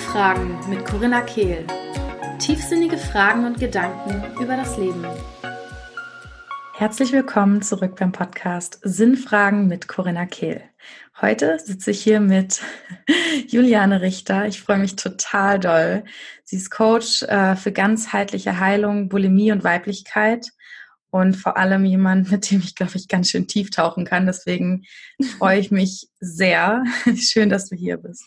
Fragen mit Corinna Kehl. Tiefsinnige Fragen und Gedanken über das Leben. Herzlich willkommen zurück beim Podcast Sinnfragen mit Corinna Kehl. Heute sitze ich hier mit Juliane Richter. Ich freue mich total doll. Sie ist Coach äh, für ganzheitliche Heilung, Bulimie und Weiblichkeit und vor allem jemand, mit dem ich, glaube ich, ganz schön tief tauchen kann. Deswegen freue ich mich sehr. Schön, dass du hier bist.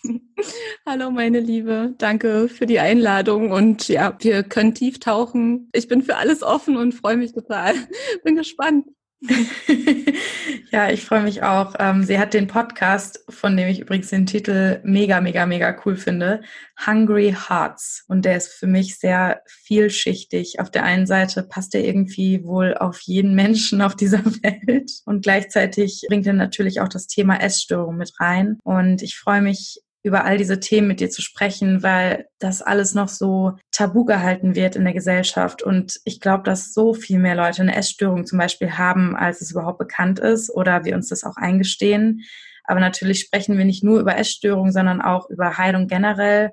Hallo, meine Liebe. Danke für die Einladung. Und ja, wir können tief tauchen. Ich bin für alles offen und freue mich total. Bin gespannt. ja, ich freue mich auch. Ähm, sie hat den Podcast, von dem ich übrigens den Titel mega, mega, mega cool finde, Hungry Hearts. Und der ist für mich sehr vielschichtig. Auf der einen Seite passt er irgendwie wohl auf jeden Menschen auf dieser Welt. Und gleichzeitig bringt er natürlich auch das Thema Essstörung mit rein. Und ich freue mich über all diese Themen mit dir zu sprechen, weil das alles noch so tabu gehalten wird in der Gesellschaft. Und ich glaube, dass so viel mehr Leute eine Essstörung zum Beispiel haben, als es überhaupt bekannt ist oder wir uns das auch eingestehen. Aber natürlich sprechen wir nicht nur über Essstörungen, sondern auch über Heilung generell.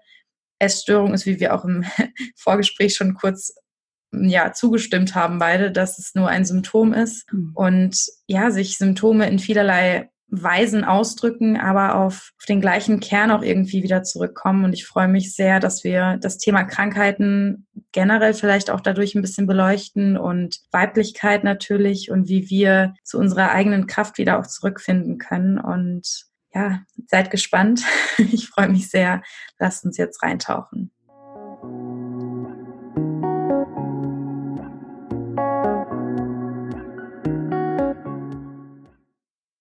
Essstörung ist, wie wir auch im Vorgespräch schon kurz ja, zugestimmt haben beide, dass es nur ein Symptom ist mhm. und ja, sich Symptome in vielerlei Weisen ausdrücken, aber auf, auf den gleichen Kern auch irgendwie wieder zurückkommen. Und ich freue mich sehr, dass wir das Thema Krankheiten generell vielleicht auch dadurch ein bisschen beleuchten und Weiblichkeit natürlich und wie wir zu unserer eigenen Kraft wieder auch zurückfinden können. Und ja, seid gespannt. Ich freue mich sehr. Lasst uns jetzt reintauchen.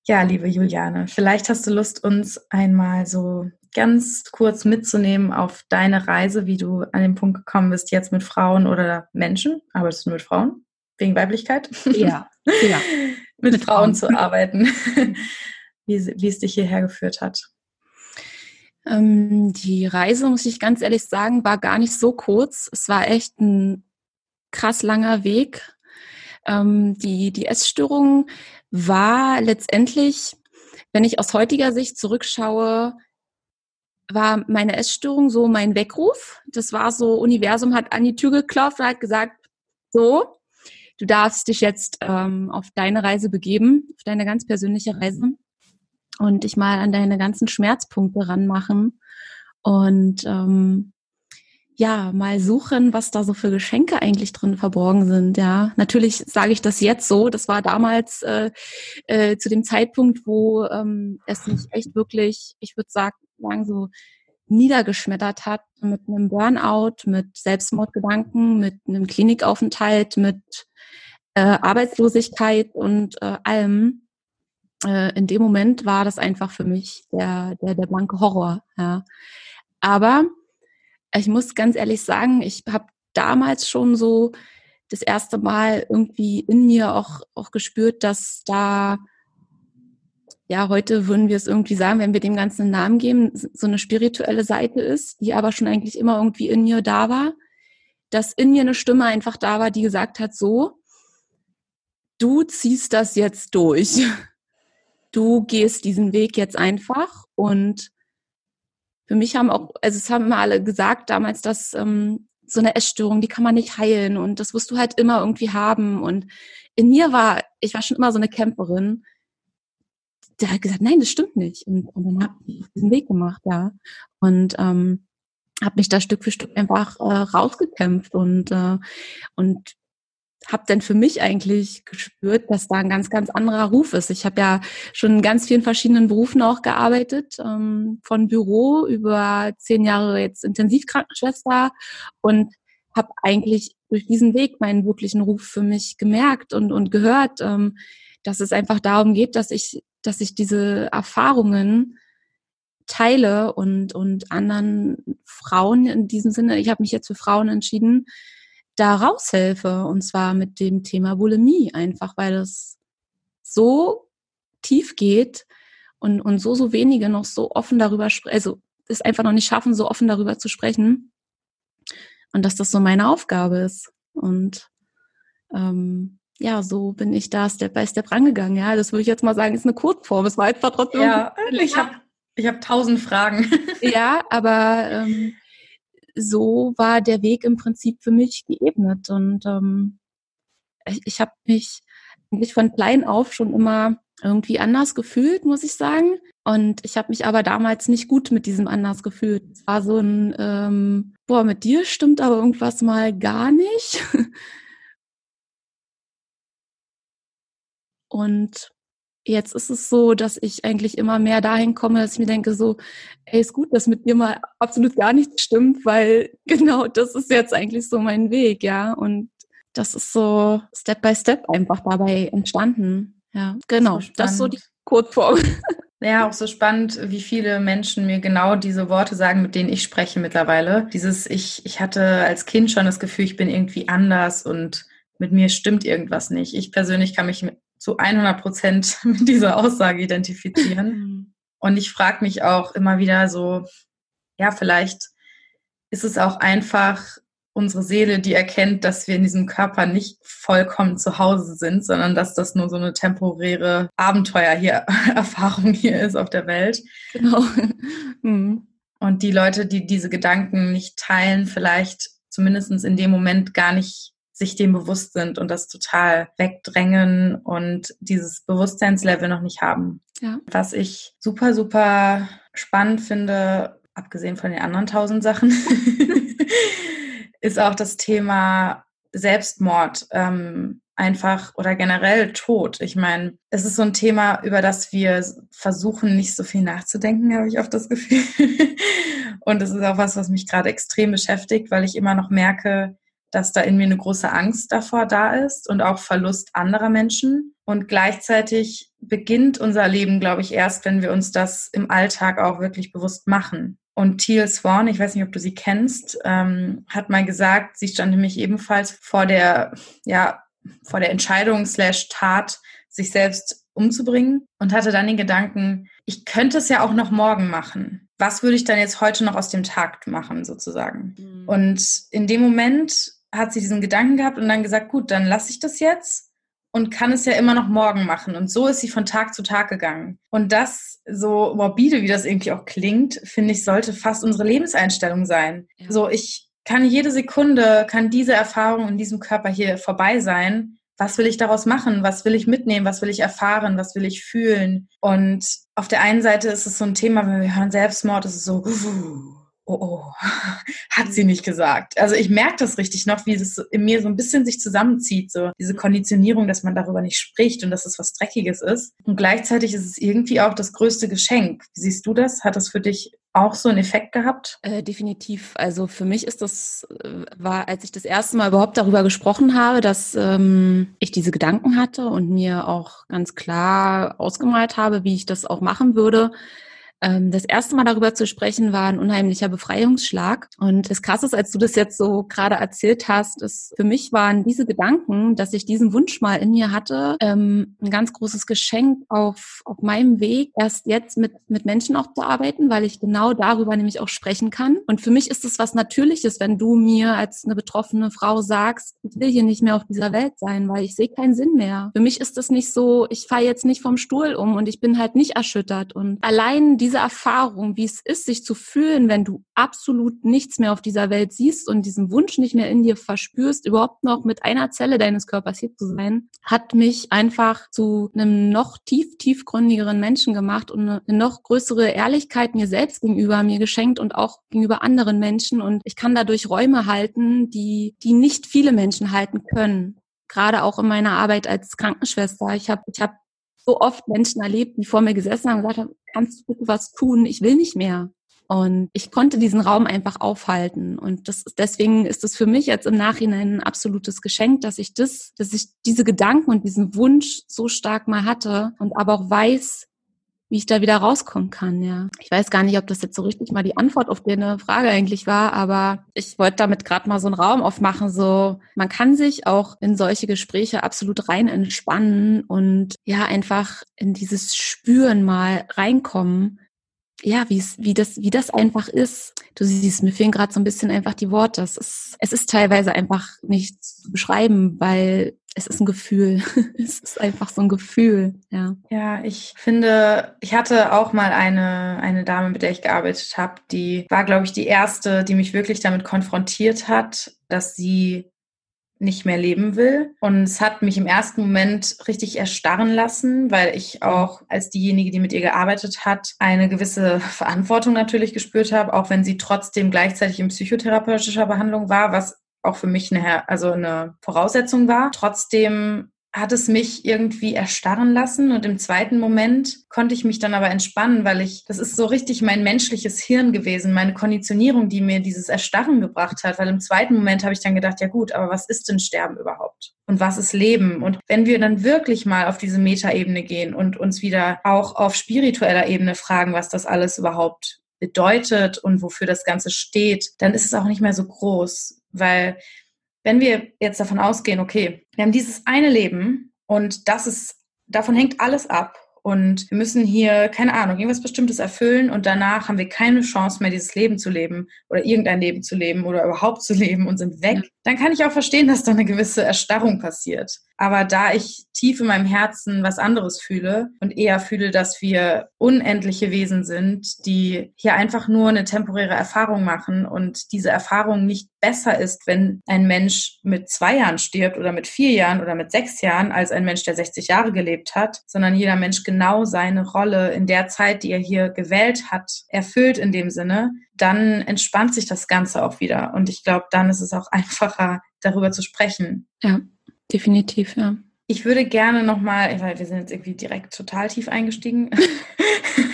Ja, liebe Juliane, vielleicht hast du Lust, uns einmal so ganz kurz mitzunehmen auf deine Reise, wie du an den Punkt gekommen bist, jetzt mit Frauen oder Menschen, arbeitest du mit Frauen? Wegen Weiblichkeit? Ja, ja. mit, mit Frauen, Frauen zu arbeiten, wie, wie es dich hierher geführt hat. Ähm, die Reise, muss ich ganz ehrlich sagen, war gar nicht so kurz. Es war echt ein krass langer Weg. Ähm, die, die Essstörung war letztendlich, wenn ich aus heutiger Sicht zurückschaue, war meine Essstörung so mein Weckruf. Das war so, Universum hat an die Tür geklopft und hat gesagt, so, du darfst dich jetzt ähm, auf deine Reise begeben, auf deine ganz persönliche Reise und dich mal an deine ganzen Schmerzpunkte ranmachen. Und ähm, ja, mal suchen, was da so für Geschenke eigentlich drin verborgen sind. Ja, natürlich sage ich das jetzt so. Das war damals äh, äh, zu dem Zeitpunkt, wo ähm, es mich echt wirklich, ich würde sagen, so niedergeschmettert hat mit einem Burnout, mit Selbstmordgedanken, mit einem Klinikaufenthalt, mit äh, Arbeitslosigkeit und äh, allem. Äh, in dem Moment war das einfach für mich der, der, der blanke Horror. Ja. Aber ich muss ganz ehrlich sagen, ich habe damals schon so das erste Mal irgendwie in mir auch, auch gespürt, dass da, ja, heute würden wir es irgendwie sagen, wenn wir dem Ganzen einen Namen geben, so eine spirituelle Seite ist, die aber schon eigentlich immer irgendwie in mir da war, dass in mir eine Stimme einfach da war, die gesagt hat, so, du ziehst das jetzt durch. Du gehst diesen Weg jetzt einfach und für mich haben auch, also es haben immer alle gesagt damals, dass ähm, so eine Essstörung, die kann man nicht heilen und das wirst du halt immer irgendwie haben. Und in mir war, ich war schon immer so eine Camperin, der hat gesagt, nein, das stimmt nicht. Und, und dann habe ich diesen Weg gemacht, ja. Und ähm, habe mich da Stück für Stück einfach äh, rausgekämpft und äh, und habe dann für mich eigentlich gespürt, dass da ein ganz, ganz anderer Ruf ist. Ich habe ja schon in ganz vielen verschiedenen Berufen auch gearbeitet, ähm, von Büro über zehn Jahre jetzt Intensivkrankenschwester und habe eigentlich durch diesen Weg meinen wirklichen Ruf für mich gemerkt und, und gehört, ähm, dass es einfach darum geht, dass ich, dass ich diese Erfahrungen teile und, und anderen Frauen in diesem Sinne, ich habe mich jetzt für Frauen entschieden, da raushelfe. Und zwar mit dem Thema Bulimie, einfach weil es so tief geht und, und so, so wenige noch so offen darüber sprechen, also es einfach noch nicht schaffen, so offen darüber zu sprechen. Und dass das so meine Aufgabe ist. Und ähm, ja, so bin ich da Step by Step rangegangen. Ja, das würde ich jetzt mal sagen, ist eine Kurzform. Es war einfach trotzdem. Ja, ich habe ich hab tausend Fragen. ja, aber ähm, so war der Weg im Prinzip für mich geebnet. Und ähm, ich, habe mich eigentlich von klein auf schon immer irgendwie anders gefühlt, muss ich sagen. Und ich habe mich aber damals nicht gut mit diesem anders gefühlt. Es war so ein, ähm, boah, mit dir stimmt aber irgendwas mal gar nicht. Und jetzt ist es so, dass ich eigentlich immer mehr dahin komme, dass ich mir denke, so, ey, ist gut, dass mit dir mal absolut gar nichts stimmt, weil genau das ist jetzt eigentlich so mein Weg, ja. Und das ist so Step by Step einfach dabei entstanden. Ja, genau. So das ist so die Kurzform. Ja, auch so spannend, wie viele Menschen mir genau diese Worte sagen, mit denen ich spreche mittlerweile. Dieses, ich, ich hatte als Kind schon das Gefühl, ich bin irgendwie anders und mit mir stimmt irgendwas nicht. Ich persönlich kann mich zu 100 Prozent mit dieser Aussage identifizieren. Mhm. Und ich frage mich auch immer wieder so, ja, vielleicht ist es auch einfach unsere Seele, die erkennt, dass wir in diesem Körper nicht vollkommen zu Hause sind, sondern dass das nur so eine temporäre Abenteuer hier, Erfahrung hier ist auf der Welt. Genau. Mhm. Und die Leute, die diese Gedanken nicht teilen, vielleicht zumindest in dem Moment gar nicht sich dem bewusst sind und das total wegdrängen und dieses Bewusstseinslevel noch nicht haben. Ja. Was ich super, super spannend finde, abgesehen von den anderen tausend Sachen, ist auch das Thema Selbstmord. Ähm, einfach oder generell Tod. Ich meine, es ist so ein Thema, über das wir versuchen, nicht so viel nachzudenken, habe ich oft das Gefühl. Und es ist auch was, was mich gerade extrem beschäftigt, weil ich immer noch merke, dass da in mir eine große Angst davor da ist und auch Verlust anderer Menschen. Und gleichzeitig beginnt unser Leben, glaube ich, erst, wenn wir uns das im Alltag auch wirklich bewusst machen. Und Teal Swan, ich weiß nicht, ob du sie kennst, ähm, hat mal gesagt, sie stand nämlich ebenfalls vor der, ja, vor der Entscheidung slash Tat, sich selbst umzubringen und hatte dann den Gedanken, ich könnte es ja auch noch morgen machen. Was würde ich dann jetzt heute noch aus dem Tag machen, sozusagen? Mhm. Und in dem Moment hat sie diesen Gedanken gehabt und dann gesagt, gut, dann lasse ich das jetzt und kann es ja immer noch morgen machen. Und so ist sie von Tag zu Tag gegangen. Und das, so morbide, wie das irgendwie auch klingt, finde ich, sollte fast unsere Lebenseinstellung sein. Ja. So, ich kann jede Sekunde, kann diese Erfahrung in diesem Körper hier vorbei sein. Was will ich daraus machen? Was will ich mitnehmen? Was will ich erfahren? Was will ich fühlen? Und auf der einen Seite ist es so ein Thema, wenn wir hören Selbstmord, ist es so, oh, oh, hat sie nicht gesagt. Also ich merke das richtig noch, wie es in mir so ein bisschen sich zusammenzieht, so diese Konditionierung, dass man darüber nicht spricht und dass es was Dreckiges ist. Und gleichzeitig ist es irgendwie auch das größte Geschenk. Wie siehst du das? Hat das für dich auch so einen Effekt gehabt? Äh, definitiv. Also für mich ist das, äh, war, als ich das erste Mal überhaupt darüber gesprochen habe, dass ähm, ich diese Gedanken hatte und mir auch ganz klar ausgemalt habe, wie ich das auch machen würde, das erste Mal darüber zu sprechen war ein unheimlicher Befreiungsschlag. Und das Krasse ist, als du das jetzt so gerade erzählt hast, ist, für mich waren diese Gedanken, dass ich diesen Wunsch mal in mir hatte, ähm, ein ganz großes Geschenk auf, auf meinem Weg, erst jetzt mit, mit Menschen auch zu arbeiten, weil ich genau darüber nämlich auch sprechen kann. Und für mich ist es was Natürliches, wenn du mir als eine betroffene Frau sagst, ich will hier nicht mehr auf dieser Welt sein, weil ich sehe keinen Sinn mehr. Für mich ist das nicht so, ich falle jetzt nicht vom Stuhl um und ich bin halt nicht erschüttert. Und allein die diese Erfahrung, wie es ist, sich zu fühlen, wenn du absolut nichts mehr auf dieser Welt siehst und diesen Wunsch nicht mehr in dir verspürst, überhaupt noch mit einer Zelle deines Körpers hier zu sein, hat mich einfach zu einem noch tief, tiefgründigeren Menschen gemacht und eine noch größere Ehrlichkeit mir selbst gegenüber mir geschenkt und auch gegenüber anderen Menschen. Und ich kann dadurch Räume halten, die, die nicht viele Menschen halten können gerade auch in meiner Arbeit als Krankenschwester. Ich habe ich hab so oft Menschen erlebt, die vor mir gesessen haben und gesagt haben, kannst du was tun? Ich will nicht mehr. Und ich konnte diesen Raum einfach aufhalten. Und das ist, deswegen ist es für mich jetzt im Nachhinein ein absolutes Geschenk, dass ich das, dass ich diese Gedanken und diesen Wunsch so stark mal hatte und aber auch weiß, wie ich da wieder rauskommen kann, ja. Ich weiß gar nicht, ob das jetzt so richtig mal die Antwort auf deine Frage eigentlich war, aber ich wollte damit gerade mal so einen Raum aufmachen, so man kann sich auch in solche Gespräche absolut rein entspannen und ja, einfach in dieses Spüren mal reinkommen, ja, wie es, wie das, wie das einfach ist. Du siehst, mir fehlen gerade so ein bisschen einfach die Worte. Es ist, es ist teilweise einfach nicht zu beschreiben, weil es ist ein Gefühl. es ist einfach so ein Gefühl, ja. Ja, ich finde, ich hatte auch mal eine, eine Dame, mit der ich gearbeitet habe, die war, glaube ich, die erste, die mich wirklich damit konfrontiert hat, dass sie nicht mehr leben will. Und es hat mich im ersten Moment richtig erstarren lassen, weil ich auch als diejenige, die mit ihr gearbeitet hat, eine gewisse Verantwortung natürlich gespürt habe, auch wenn sie trotzdem gleichzeitig in psychotherapeutischer Behandlung war, was auch für mich eine, also eine Voraussetzung war. Trotzdem hat es mich irgendwie erstarren lassen und im zweiten Moment konnte ich mich dann aber entspannen, weil ich, das ist so richtig mein menschliches Hirn gewesen, meine Konditionierung, die mir dieses Erstarren gebracht hat, weil im zweiten Moment habe ich dann gedacht, ja gut, aber was ist denn Sterben überhaupt? Und was ist Leben? Und wenn wir dann wirklich mal auf diese Metaebene gehen und uns wieder auch auf spiritueller Ebene fragen, was das alles überhaupt bedeutet und wofür das Ganze steht, dann ist es auch nicht mehr so groß. Weil wenn wir jetzt davon ausgehen, okay, wir haben dieses eine Leben und das ist, davon hängt alles ab und wir müssen hier, keine Ahnung, irgendwas Bestimmtes erfüllen und danach haben wir keine Chance mehr, dieses Leben zu leben oder irgendein Leben zu leben oder überhaupt zu leben und sind weg, dann kann ich auch verstehen, dass da eine gewisse Erstarrung passiert. Aber da ich tief in meinem Herzen was anderes fühle und eher fühle, dass wir unendliche Wesen sind, die hier einfach nur eine temporäre Erfahrung machen und diese Erfahrung nicht besser ist, wenn ein Mensch mit zwei Jahren stirbt oder mit vier Jahren oder mit sechs Jahren als ein Mensch, der 60 Jahre gelebt hat, sondern jeder Mensch genau seine Rolle in der Zeit, die er hier gewählt hat, erfüllt in dem Sinne, dann entspannt sich das Ganze auch wieder. Und ich glaube, dann ist es auch einfacher, darüber zu sprechen. Ja. Definitiv, ja. Ich würde gerne nochmal, weil wir sind jetzt irgendwie direkt total tief eingestiegen,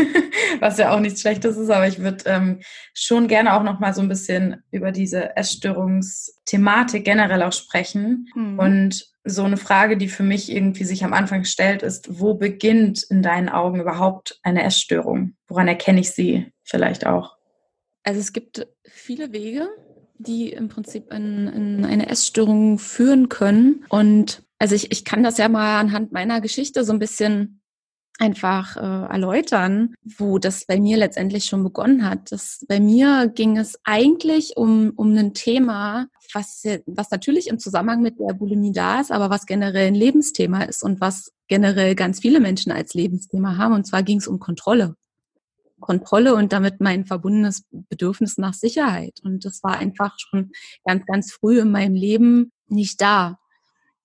was ja auch nichts Schlechtes ist, aber ich würde ähm, schon gerne auch nochmal so ein bisschen über diese Essstörungsthematik generell auch sprechen. Mhm. Und so eine Frage, die für mich irgendwie sich am Anfang stellt, ist, wo beginnt in deinen Augen überhaupt eine Essstörung? Woran erkenne ich sie vielleicht auch? Also es gibt viele Wege, die im Prinzip in, in eine Essstörung führen können. Und also ich, ich kann das ja mal anhand meiner Geschichte so ein bisschen einfach äh, erläutern, wo das bei mir letztendlich schon begonnen hat. Das, bei mir ging es eigentlich um, um ein Thema, was, was natürlich im Zusammenhang mit der Bulimie da ist, aber was generell ein Lebensthema ist und was generell ganz viele Menschen als Lebensthema haben. Und zwar ging es um Kontrolle. Kontrolle und damit mein verbundenes Bedürfnis nach Sicherheit. Und das war einfach schon ganz, ganz früh in meinem Leben nicht da.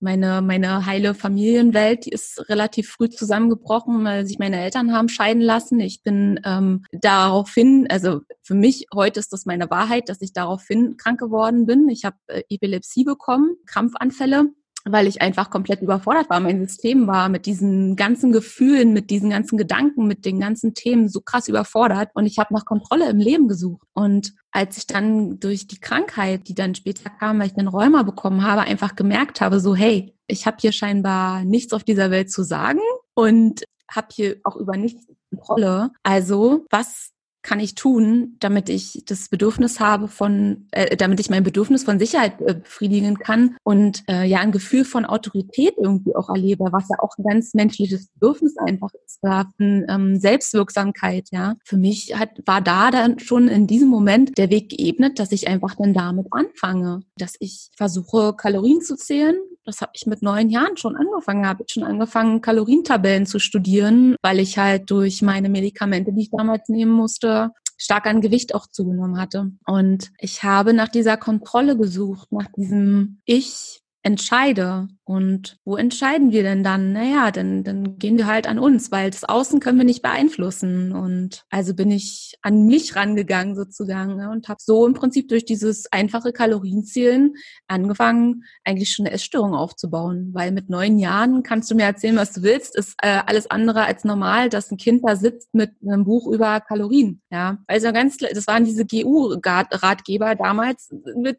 Meine, meine heile Familienwelt, die ist relativ früh zusammengebrochen, weil sich meine Eltern haben scheiden lassen. Ich bin ähm, daraufhin, also für mich heute ist das meine Wahrheit, dass ich daraufhin krank geworden bin. Ich habe äh, Epilepsie bekommen, Krampfanfälle weil ich einfach komplett überfordert war. Mein System war mit diesen ganzen Gefühlen, mit diesen ganzen Gedanken, mit den ganzen Themen so krass überfordert und ich habe nach Kontrolle im Leben gesucht. Und als ich dann durch die Krankheit, die dann später kam, weil ich den Rheuma bekommen habe, einfach gemerkt habe, so hey, ich habe hier scheinbar nichts auf dieser Welt zu sagen und habe hier auch über nichts Kontrolle. Also was kann ich tun, damit ich das Bedürfnis habe von, äh, damit ich mein Bedürfnis von Sicherheit äh, befriedigen kann und äh, ja ein Gefühl von Autorität irgendwie auch erlebe, was ja auch ein ganz menschliches Bedürfnis einfach ist, da ähm, Selbstwirksamkeit, ja. Für mich hat, war da dann schon in diesem Moment der Weg geebnet, dass ich einfach dann damit anfange, dass ich versuche, Kalorien zu zählen, das habe ich mit neun Jahren schon angefangen, habe ich schon angefangen, Kalorientabellen zu studieren, weil ich halt durch meine Medikamente, die ich damals nehmen musste, stark an Gewicht auch zugenommen hatte. Und ich habe nach dieser Kontrolle gesucht, nach diesem Ich entscheide. Und wo entscheiden wir denn dann? Naja, dann, dann gehen wir halt an uns, weil das Außen können wir nicht beeinflussen. Und also bin ich an mich rangegangen sozusagen ne, und habe so im Prinzip durch dieses einfache Kalorienzielen angefangen, eigentlich schon eine Essstörung aufzubauen. Weil mit neun Jahren kannst du mir erzählen, was du willst, ist äh, alles andere als normal, dass ein Kind da sitzt mit einem Buch über Kalorien. Ja, also ganz, das waren diese GU-Ratgeber damals mit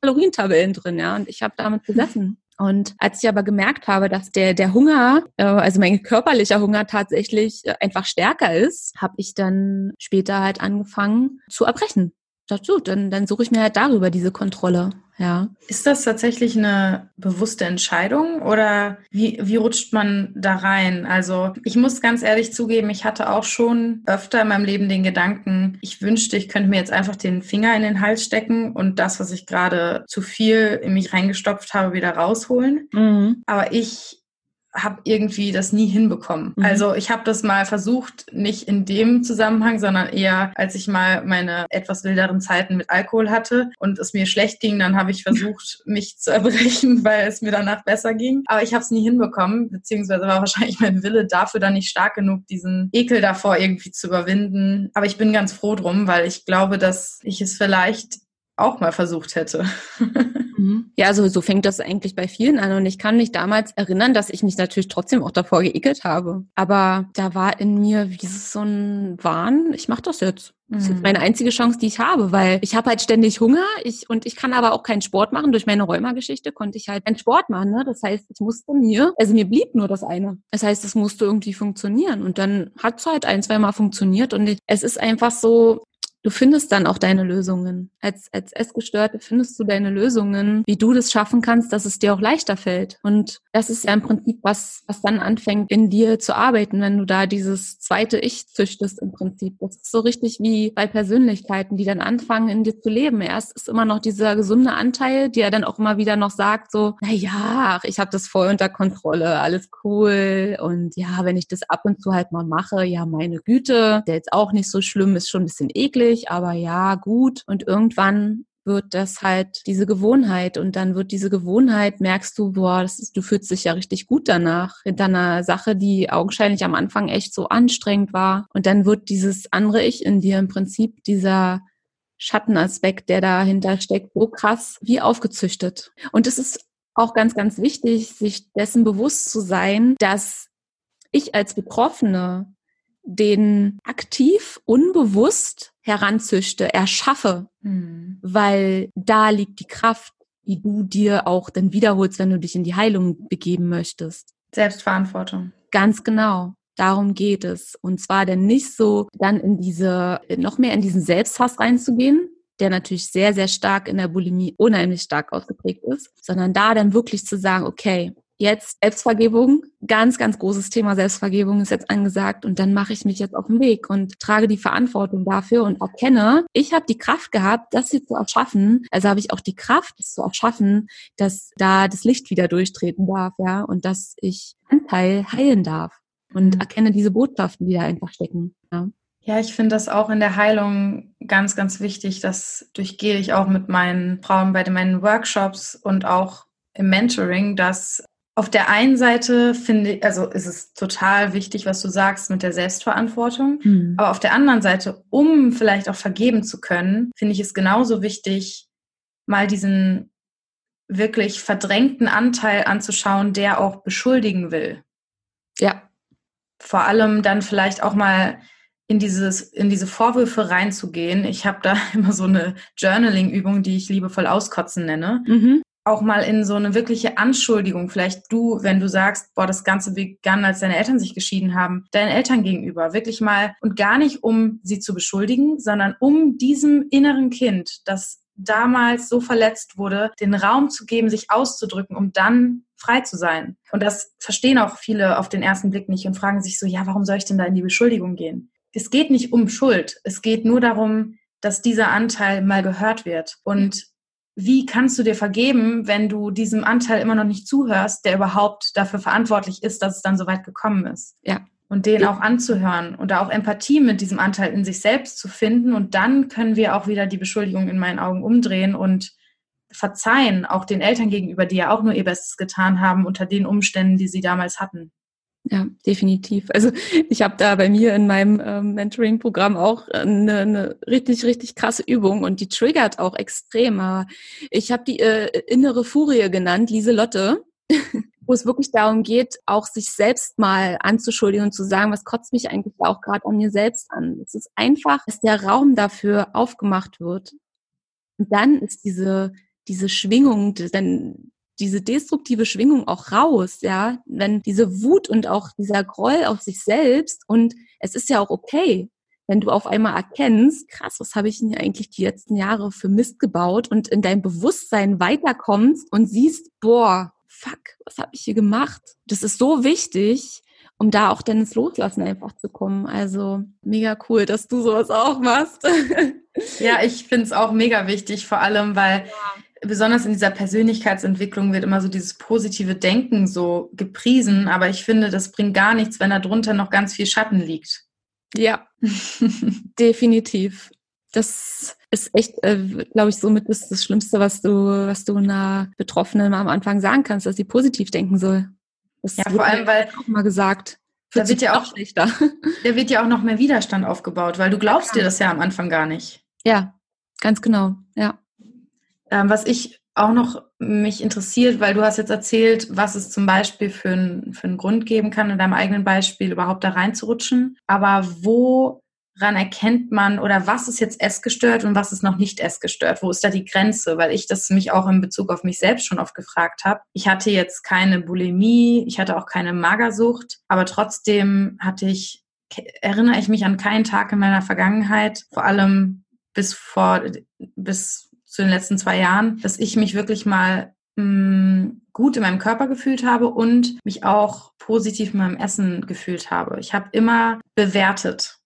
Kalorientabellen drin, ja, und ich habe damit gesessen. Und als ich aber gemerkt habe, dass der, der Hunger, äh, also mein körperlicher Hunger tatsächlich äh, einfach stärker ist, habe ich dann später halt angefangen zu erbrechen. Dazu, dann, dann suche ich mir halt darüber diese Kontrolle. Ja. Ist das tatsächlich eine bewusste Entscheidung oder wie, wie rutscht man da rein? Also ich muss ganz ehrlich zugeben, ich hatte auch schon öfter in meinem Leben den Gedanken, ich wünschte, ich könnte mir jetzt einfach den Finger in den Hals stecken und das, was ich gerade zu viel in mich reingestopft habe, wieder rausholen. Mhm. Aber ich habe irgendwie das nie hinbekommen. Mhm. Also ich habe das mal versucht, nicht in dem Zusammenhang, sondern eher, als ich mal meine etwas wilderen Zeiten mit Alkohol hatte und es mir schlecht ging, dann habe ich versucht, mich zu erbrechen, weil es mir danach besser ging. Aber ich habe es nie hinbekommen, beziehungsweise war wahrscheinlich mein Wille dafür dann nicht stark genug, diesen Ekel davor irgendwie zu überwinden. Aber ich bin ganz froh drum, weil ich glaube, dass ich es vielleicht auch mal versucht hätte. Mhm. Ja, also so fängt das eigentlich bei vielen an. Und ich kann mich damals erinnern, dass ich mich natürlich trotzdem auch davor geekelt habe. Aber da war in mir wie so ein Wahn, ich mache das jetzt. Das ist mhm. meine einzige Chance, die ich habe, weil ich habe halt ständig Hunger ich, und ich kann aber auch keinen Sport machen. Durch meine Rheumageschichte konnte ich halt keinen Sport machen. Ne? Das heißt, ich musste mir, also mir blieb nur das eine. Das heißt, es musste irgendwie funktionieren. Und dann hat es halt ein, zwei Mal funktioniert. Und es ist einfach so, du findest dann auch deine Lösungen. Als, als Essgestörte findest du deine Lösungen, wie du das schaffen kannst, dass es dir auch leichter fällt. Und das ist ja im Prinzip was, was dann anfängt, in dir zu arbeiten, wenn du da dieses zweite Ich züchtest im Prinzip. Das ist so richtig wie bei Persönlichkeiten, die dann anfangen, in dir zu leben. Erst ist immer noch dieser gesunde Anteil, der dann auch immer wieder noch sagt, so, na ja, ich habe das voll unter Kontrolle, alles cool. Und ja, wenn ich das ab und zu halt mal mache, ja, meine Güte, der jetzt auch nicht so schlimm, ist schon ein bisschen eklig schwierig, aber ja, gut. Und irgendwann wird das halt diese Gewohnheit und dann wird diese Gewohnheit, merkst du, boah, ist, du fühlst dich ja richtig gut danach hinter einer Sache, die augenscheinlich am Anfang echt so anstrengend war und dann wird dieses andere Ich in dir im Prinzip dieser Schattenaspekt, der dahinter steckt, so krass wie aufgezüchtet. Und es ist auch ganz, ganz wichtig, sich dessen bewusst zu sein, dass ich als Betroffene den aktiv, unbewusst heranzüchte, erschaffe, mhm. weil da liegt die Kraft, die du dir auch dann wiederholst, wenn du dich in die Heilung begeben möchtest. Selbstverantwortung. Ganz genau. Darum geht es. Und zwar denn nicht so, dann in diese, noch mehr in diesen Selbsthass reinzugehen, der natürlich sehr, sehr stark in der Bulimie unheimlich stark ausgeprägt ist, sondern da dann wirklich zu sagen, okay, jetzt Selbstvergebung, ganz, ganz großes Thema Selbstvergebung ist jetzt angesagt und dann mache ich mich jetzt auf den Weg und trage die Verantwortung dafür und erkenne, ich habe die Kraft gehabt, das hier zu erschaffen, also habe ich auch die Kraft, das zu erschaffen, dass da das Licht wieder durchtreten darf, ja, und dass ich Anteil heilen darf und mhm. erkenne diese Botschaften, die da einfach stecken, ja. Ja, ich finde das auch in der Heilung ganz, ganz wichtig. Das durchgehe ich auch mit meinen Frauen bei meinen Workshops und auch im Mentoring, dass auf der einen Seite finde ich, also ist es total wichtig, was du sagst mit der Selbstverantwortung. Mhm. Aber auf der anderen Seite, um vielleicht auch vergeben zu können, finde ich es genauso wichtig, mal diesen wirklich verdrängten Anteil anzuschauen, der auch beschuldigen will. Ja. Vor allem dann vielleicht auch mal in dieses in diese Vorwürfe reinzugehen. Ich habe da immer so eine Journaling-Übung, die ich liebevoll auskotzen nenne. Mhm auch mal in so eine wirkliche Anschuldigung, vielleicht du, wenn du sagst, boah, das Ganze begann, als deine Eltern sich geschieden haben, deinen Eltern gegenüber, wirklich mal und gar nicht, um sie zu beschuldigen, sondern um diesem inneren Kind, das damals so verletzt wurde, den Raum zu geben, sich auszudrücken, um dann frei zu sein. Und das verstehen auch viele auf den ersten Blick nicht und fragen sich so, ja, warum soll ich denn da in die Beschuldigung gehen? Es geht nicht um Schuld. Es geht nur darum, dass dieser Anteil mal gehört wird. Und wie kannst du dir vergeben, wenn du diesem Anteil immer noch nicht zuhörst, der überhaupt dafür verantwortlich ist, dass es dann so weit gekommen ist? Ja. Und den auch anzuhören und da auch Empathie mit diesem Anteil in sich selbst zu finden. Und dann können wir auch wieder die Beschuldigung in meinen Augen umdrehen und verzeihen, auch den Eltern gegenüber, die ja auch nur ihr Bestes getan haben unter den Umständen, die sie damals hatten. Ja, definitiv. Also ich habe da bei mir in meinem ähm, Mentoring-Programm auch eine, eine richtig, richtig krasse Übung und die triggert auch extrem. Ich habe die äh, innere Furie genannt, Lieselotte, wo es wirklich darum geht, auch sich selbst mal anzuschuldigen und zu sagen, was kotzt mich eigentlich auch gerade an mir selbst an. Es ist einfach, dass der Raum dafür aufgemacht wird. Und dann ist diese, diese Schwingung, dann diese destruktive Schwingung auch raus, ja, wenn diese Wut und auch dieser Groll auf sich selbst und es ist ja auch okay, wenn du auf einmal erkennst, krass, was habe ich denn eigentlich die letzten Jahre für Mist gebaut und in dein Bewusstsein weiterkommst und siehst, boah, fuck, was habe ich hier gemacht? Das ist so wichtig, um da auch dann ins Loslassen einfach zu kommen. Also mega cool, dass du sowas auch machst. ja, ich finde es auch mega wichtig, vor allem, weil ja besonders in dieser Persönlichkeitsentwicklung wird immer so dieses positive Denken so gepriesen, aber ich finde, das bringt gar nichts, wenn da drunter noch ganz viel Schatten liegt. Ja, definitiv. Das ist echt, äh, glaube ich, somit das, das Schlimmste, was du, was du einer Betroffenen am Anfang sagen kannst, dass sie positiv denken soll. Das ja, vor allem, weil auch mal gesagt. Da wird ja auch schlechter. Da wird ja auch noch mehr Widerstand aufgebaut, weil du glaubst ja. dir das ja am Anfang gar nicht. Ja, ganz genau. Ja. Ähm, was ich auch noch mich interessiert, weil du hast jetzt erzählt, was es zum Beispiel für, ein, für einen Grund geben kann, in deinem eigenen Beispiel überhaupt da reinzurutschen. Aber woran erkennt man oder was ist jetzt essgestört und was ist noch nicht essgestört? Wo ist da die Grenze? Weil ich das mich auch in Bezug auf mich selbst schon oft gefragt habe. Ich hatte jetzt keine Bulimie, ich hatte auch keine Magersucht, aber trotzdem hatte ich, erinnere ich mich an keinen Tag in meiner Vergangenheit, vor allem bis vor, bis zu den letzten zwei Jahren, dass ich mich wirklich mal mh, mm, gut in meinem Körper gefühlt habe und mich auch positiv in meinem Essen gefühlt habe. Ich habe immer bewertet.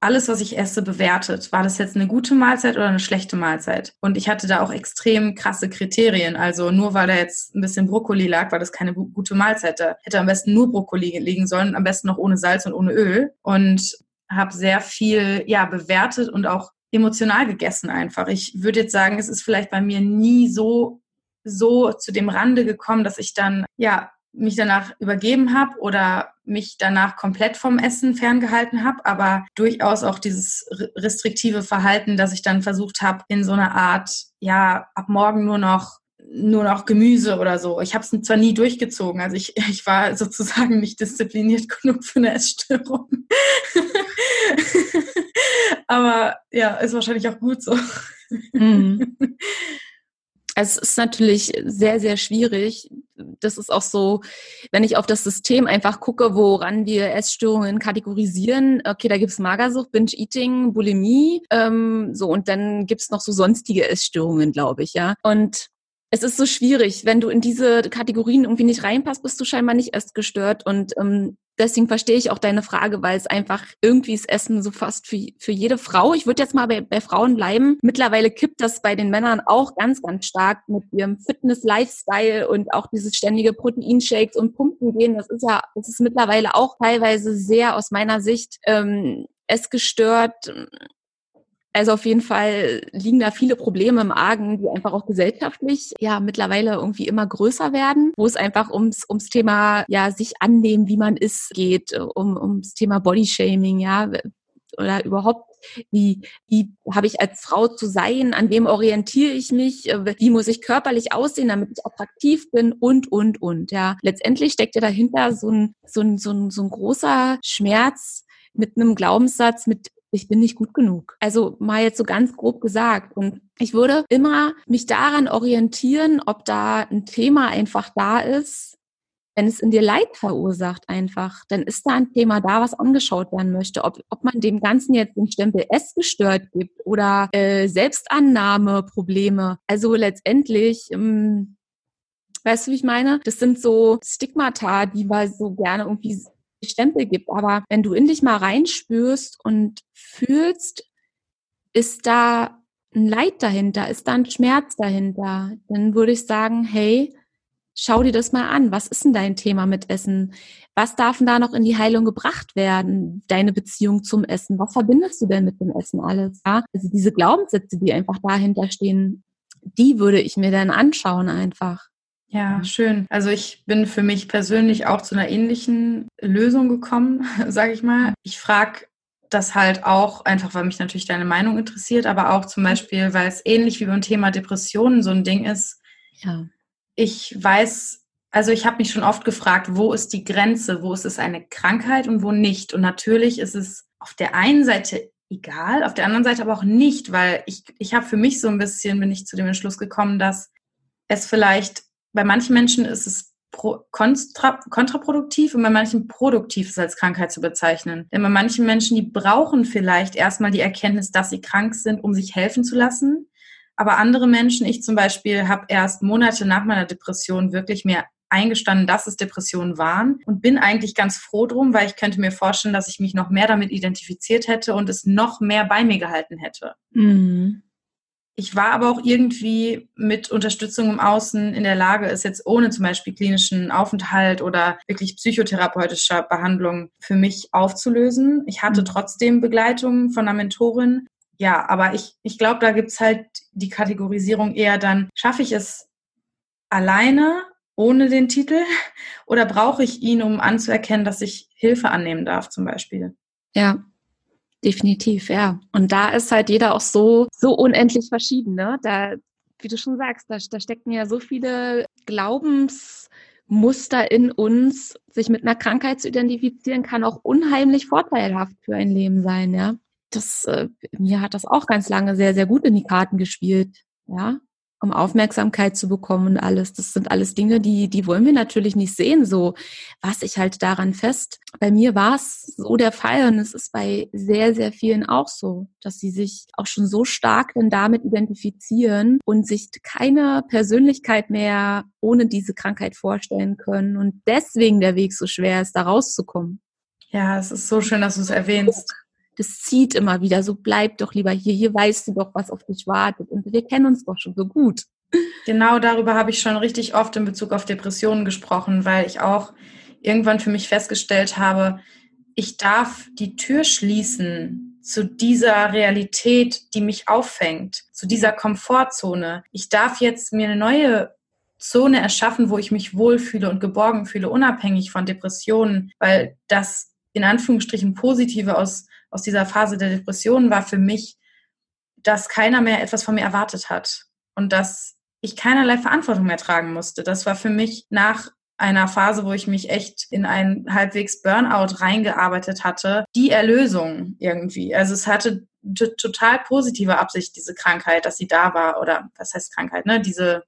Alles, was ich esse, bewertet. War das jetzt eine gute Mahlzeit oder eine schlechte Mahlzeit? Und ich hatte da auch extrem krasse Kriterien. Also nur weil da jetzt ein bisschen Brokkoli lag, war das keine gute Mahlzeit. Da hätte am besten nur Brokkoli liegen sollen, am besten noch ohne Salz und ohne Öl. Und habe sehr viel ja bewertet und auch emotional gegessen einfach. Ich würde jetzt sagen, es ist vielleicht bei mir nie so, so zu dem Rande gekommen, dass ich dann, ja, mich danach übergeben habe oder mich danach komplett vom Essen ferngehalten habe, aber durchaus auch dieses restriktive Verhalten, dass ich dann versucht habe, in so einer Art, ja, ab morgen nur noch nur noch Gemüse oder so. Ich habe es zwar nie durchgezogen, also ich, ich war sozusagen nicht diszipliniert genug für eine Essstörung. Aber ja, ist wahrscheinlich auch gut so. Mhm. Es ist natürlich sehr, sehr schwierig. Das ist auch so, wenn ich auf das System einfach gucke, woran wir Essstörungen kategorisieren. Okay, da gibt's Magersucht, Binge-Eating, Bulimie, ähm, so und dann gibt's noch so sonstige Essstörungen, glaube ich, ja. Und es ist so schwierig, wenn du in diese Kategorien irgendwie nicht reinpasst, bist du scheinbar nicht erst gestört. Und ähm, deswegen verstehe ich auch deine Frage, weil es einfach irgendwie ist Essen so fast für, für jede Frau. Ich würde jetzt mal bei, bei Frauen bleiben. Mittlerweile kippt das bei den Männern auch ganz, ganz stark mit ihrem Fitness-Lifestyle und auch dieses ständige Proteinshakes und Pumpen gehen. Das ist ja, das ist mittlerweile auch teilweise sehr aus meiner Sicht ähm, es gestört also auf jeden Fall liegen da viele Probleme im Argen, die einfach auch gesellschaftlich ja mittlerweile irgendwie immer größer werden, wo es einfach ums, ums Thema ja sich annehmen, wie man ist, geht, um, ums Thema Bodyshaming, ja, oder überhaupt wie, wie habe ich als Frau zu sein, an wem orientiere ich mich, wie muss ich körperlich aussehen, damit ich attraktiv bin und, und, und. Ja, letztendlich steckt ja dahinter so ein, so ein, so ein, so ein großer Schmerz mit einem Glaubenssatz, mit ich bin nicht gut genug. Also mal jetzt so ganz grob gesagt. Und ich würde immer mich daran orientieren, ob da ein Thema einfach da ist, wenn es in dir Leid verursacht einfach, dann ist da ein Thema da, was angeschaut werden möchte. Ob, ob man dem Ganzen jetzt den Stempel S gestört gibt oder äh, Selbstannahmeprobleme. Also letztendlich, ähm, weißt du, wie ich meine? Das sind so Stigmata, die wir so gerne irgendwie Stempel gibt. Aber wenn du in dich mal reinspürst und fühlst, ist da ein Leid dahinter, ist da ein Schmerz dahinter, dann würde ich sagen, hey, schau dir das mal an. Was ist denn dein Thema mit Essen? Was darf denn da noch in die Heilung gebracht werden? Deine Beziehung zum Essen? Was verbindest du denn mit dem Essen alles? Ja? Also diese Glaubenssätze, die einfach dahinter stehen, die würde ich mir dann anschauen einfach. Ja, schön. Also ich bin für mich persönlich auch zu einer ähnlichen Lösung gekommen, sage ich mal. Ich frage das halt auch einfach, weil mich natürlich deine Meinung interessiert, aber auch zum Beispiel, weil es ähnlich wie beim Thema Depressionen so ein Ding ist. Ja. Ich weiß, also ich habe mich schon oft gefragt, wo ist die Grenze, wo ist es eine Krankheit und wo nicht. Und natürlich ist es auf der einen Seite egal, auf der anderen Seite aber auch nicht, weil ich, ich habe für mich so ein bisschen, bin ich zu dem Entschluss gekommen, dass es vielleicht bei manchen Menschen ist es pro, kontra, kontraproduktiv und bei manchen produktiv ist als Krankheit zu bezeichnen. Denn bei manchen Menschen, die brauchen vielleicht erstmal die Erkenntnis, dass sie krank sind, um sich helfen zu lassen. Aber andere Menschen, ich zum Beispiel, habe erst Monate nach meiner Depression wirklich mehr eingestanden, dass es Depressionen waren und bin eigentlich ganz froh drum, weil ich könnte mir vorstellen, dass ich mich noch mehr damit identifiziert hätte und es noch mehr bei mir gehalten hätte. Mhm. Ich war aber auch irgendwie mit Unterstützung im Außen in der Lage, es jetzt ohne zum Beispiel klinischen Aufenthalt oder wirklich psychotherapeutischer Behandlung für mich aufzulösen. Ich hatte mhm. trotzdem Begleitung von einer Mentorin, ja, aber ich, ich glaube, da gibt's halt die Kategorisierung eher dann, schaffe ich es alleine ohne den Titel oder brauche ich ihn, um anzuerkennen, dass ich Hilfe annehmen darf zum Beispiel? Ja, definitiv, ja. Und da ist halt jeder auch so, so unendlich verschieden, ne? Da, wie du schon sagst, da, da stecken ja so viele Glaubensmuster in uns, sich mit einer Krankheit zu identifizieren, kann auch unheimlich vorteilhaft für ein Leben sein, ja das, äh, mir hat das auch ganz lange sehr, sehr gut in die Karten gespielt, ja, um Aufmerksamkeit zu bekommen und alles. Das sind alles Dinge, die, die wollen wir natürlich nicht sehen, so. Was ich halt daran fest. Bei mir war es so der Fall und es ist bei sehr, sehr vielen auch so, dass sie sich auch schon so stark denn damit identifizieren und sich keine Persönlichkeit mehr ohne diese Krankheit vorstellen können und deswegen der Weg so schwer ist, da rauszukommen. Ja, es ist so schön, dass du es erwähnst das zieht immer wieder. So bleib doch lieber hier, hier weißt du doch, was auf dich wartet. Und wir kennen uns doch schon so gut. Genau darüber habe ich schon richtig oft in Bezug auf Depressionen gesprochen, weil ich auch irgendwann für mich festgestellt habe, ich darf die Tür schließen zu dieser Realität, die mich auffängt, zu dieser Komfortzone. Ich darf jetzt mir eine neue Zone erschaffen, wo ich mich wohlfühle und geborgen fühle, unabhängig von Depressionen, weil das in Anführungsstrichen Positive aus aus dieser Phase der Depression war für mich, dass keiner mehr etwas von mir erwartet hat und dass ich keinerlei Verantwortung mehr tragen musste. Das war für mich nach einer Phase, wo ich mich echt in ein halbwegs Burnout reingearbeitet hatte, die Erlösung irgendwie. Also es hatte total positive Absicht, diese Krankheit, dass sie da war oder was heißt Krankheit, ne? Diese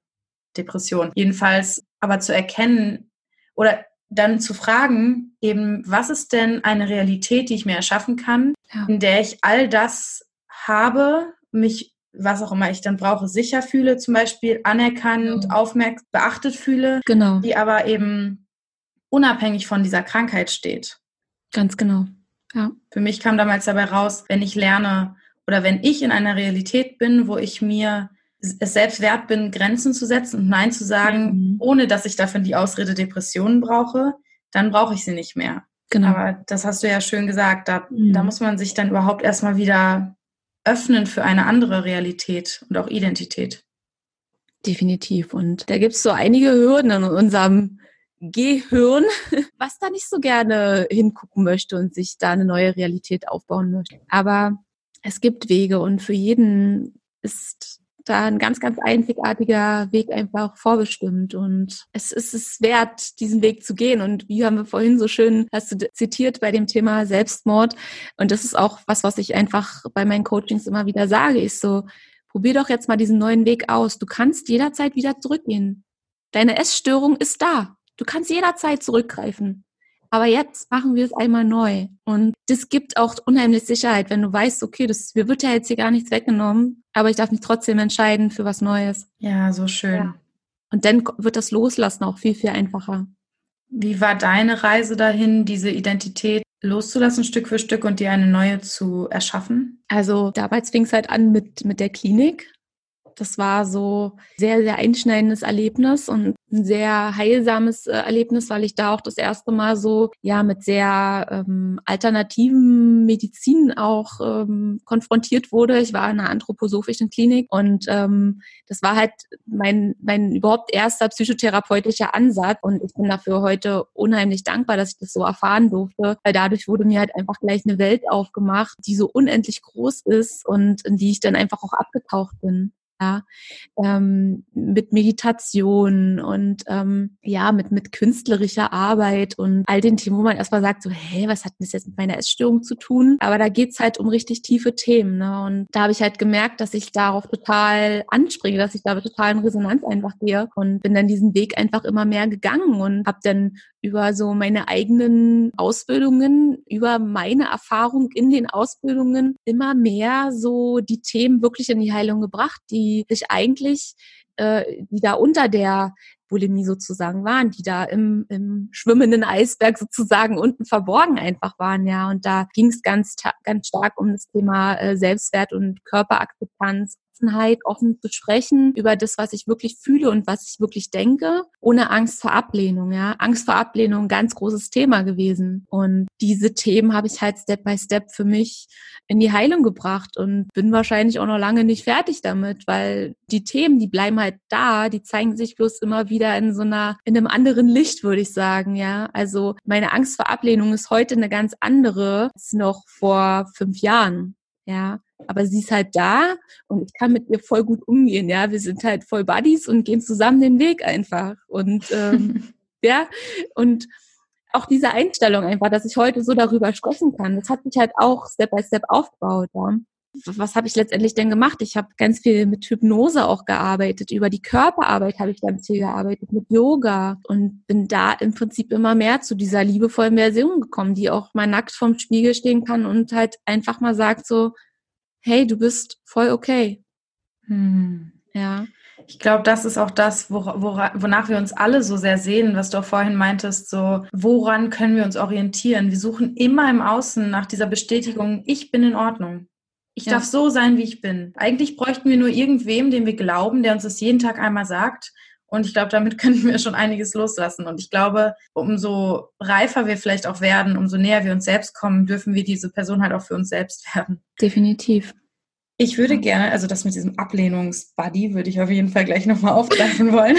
Depression. Jedenfalls aber zu erkennen oder dann zu fragen, eben, was ist denn eine Realität, die ich mir erschaffen kann, ja. in der ich all das habe, mich, was auch immer ich dann brauche, sicher fühle, zum Beispiel anerkannt, ja. aufmerksam, beachtet fühle, genau. die aber eben unabhängig von dieser Krankheit steht. Ganz genau. Ja. Für mich kam damals dabei raus, wenn ich lerne oder wenn ich in einer Realität bin, wo ich mir es selbst wert bin, Grenzen zu setzen und Nein zu sagen, mhm. ohne dass ich dafür die Ausrede Depressionen brauche, dann brauche ich sie nicht mehr. Genau. Aber das hast du ja schön gesagt. Da, mhm. da muss man sich dann überhaupt erstmal wieder öffnen für eine andere Realität und auch Identität. Definitiv. Und da gibt es so einige Hürden in unserem Gehirn, was da nicht so gerne hingucken möchte und sich da eine neue Realität aufbauen möchte. Aber es gibt Wege und für jeden ist da ein ganz, ganz einzigartiger Weg einfach vorbestimmt. Und es ist es wert, diesen Weg zu gehen. Und wie haben wir vorhin so schön, hast du zitiert bei dem Thema Selbstmord. Und das ist auch was, was ich einfach bei meinen Coachings immer wieder sage, ist so, probier doch jetzt mal diesen neuen Weg aus. Du kannst jederzeit wieder zurückgehen. Deine Essstörung ist da. Du kannst jederzeit zurückgreifen. Aber jetzt machen wir es einmal neu. Und das gibt auch unheimlich Sicherheit, wenn du weißt, okay, das, mir wird ja jetzt hier gar nichts weggenommen, aber ich darf mich trotzdem entscheiden für was Neues. Ja, so schön. Ja. Und dann wird das Loslassen auch viel, viel einfacher. Wie war deine Reise dahin, diese Identität loszulassen, Stück für Stück und dir eine neue zu erschaffen? Also damals fing es halt an mit, mit der Klinik. Das war so sehr, sehr einschneidendes Erlebnis und ein sehr heilsames äh, Erlebnis, weil ich da auch das erste Mal so ja mit sehr ähm, alternativen Medizin auch ähm, konfrontiert wurde. Ich war in einer anthroposophischen Klinik und ähm, das war halt mein mein überhaupt erster psychotherapeutischer Ansatz und ich bin dafür heute unheimlich dankbar, dass ich das so erfahren durfte, weil dadurch wurde mir halt einfach gleich eine Welt aufgemacht, die so unendlich groß ist und in die ich dann einfach auch abgetaucht bin. Ja, ähm, mit Meditation und ähm, ja, mit, mit künstlerischer Arbeit und all den Themen, wo man erstmal sagt, so, hä, was hat das jetzt mit meiner Essstörung zu tun? Aber da geht's halt um richtig tiefe Themen. Ne? Und da habe ich halt gemerkt, dass ich darauf total anspringe, dass ich da total in Resonanz einfach gehe und bin dann diesen Weg einfach immer mehr gegangen und habe dann über so meine eigenen Ausbildungen, über meine Erfahrung in den Ausbildungen immer mehr so die Themen wirklich in die Heilung gebracht, die sich eigentlich, äh, die da unter der Bulimie sozusagen waren, die da im, im schwimmenden Eisberg sozusagen unten verborgen einfach waren, ja. Und da ging es ganz, ganz stark um das Thema äh, Selbstwert und Körperakzeptanz, Offenheit, offen zu sprechen über das, was ich wirklich fühle und was ich wirklich denke, ohne Angst vor Ablehnung. Ja, Angst vor Ablehnung, ganz großes Thema gewesen. Und diese Themen habe ich halt Step by Step für mich in die Heilung gebracht und bin wahrscheinlich auch noch lange nicht fertig damit, weil die Themen, die bleiben halt da, die zeigen sich bloß immer wieder in so einer, in einem anderen Licht, würde ich sagen. Ja, also meine Angst vor Ablehnung ist heute eine ganz andere als noch vor fünf Jahren. Ja, aber sie ist halt da und ich kann mit ihr voll gut umgehen. Ja, wir sind halt voll Buddies und gehen zusammen den Weg einfach. Und ähm, ja, und auch diese Einstellung einfach, dass ich heute so darüber sprechen kann, das hat mich halt auch Step by Step aufgebaut. Ja. Was habe ich letztendlich denn gemacht? Ich habe ganz viel mit Hypnose auch gearbeitet. Über die Körperarbeit habe ich ganz viel gearbeitet, mit Yoga und bin da im Prinzip immer mehr zu dieser liebevollen Version gekommen, die auch mal nackt vorm Spiegel stehen kann und halt einfach mal sagt so, hey, du bist voll okay. Hm. Ja. Ich glaube, das ist auch das, wonach wir uns alle so sehr sehen, was du auch vorhin meintest, so, woran können wir uns orientieren? Wir suchen immer im Außen nach dieser Bestätigung, ich bin in Ordnung. Ich ja. darf so sein, wie ich bin. Eigentlich bräuchten wir nur irgendwem, dem wir glauben, der uns das jeden Tag einmal sagt. Und ich glaube, damit könnten wir schon einiges loslassen. Und ich glaube, umso reifer wir vielleicht auch werden, umso näher wir uns selbst kommen, dürfen wir diese Person halt auch für uns selbst werden. Definitiv. Ich würde gerne, also das mit diesem Ablehnungsbuddy würde ich auf jeden Fall gleich nochmal aufgreifen wollen.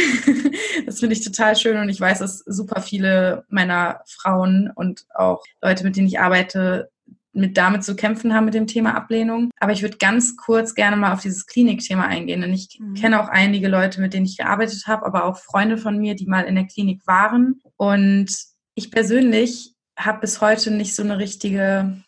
das finde ich total schön und ich weiß, dass super viele meiner Frauen und auch Leute, mit denen ich arbeite, mit damit zu kämpfen haben mit dem Thema Ablehnung. Aber ich würde ganz kurz gerne mal auf dieses Klinikthema eingehen. Denn ich mhm. kenne auch einige Leute, mit denen ich gearbeitet habe, aber auch Freunde von mir, die mal in der Klinik waren. Und ich persönlich habe bis heute nicht so eine richtige,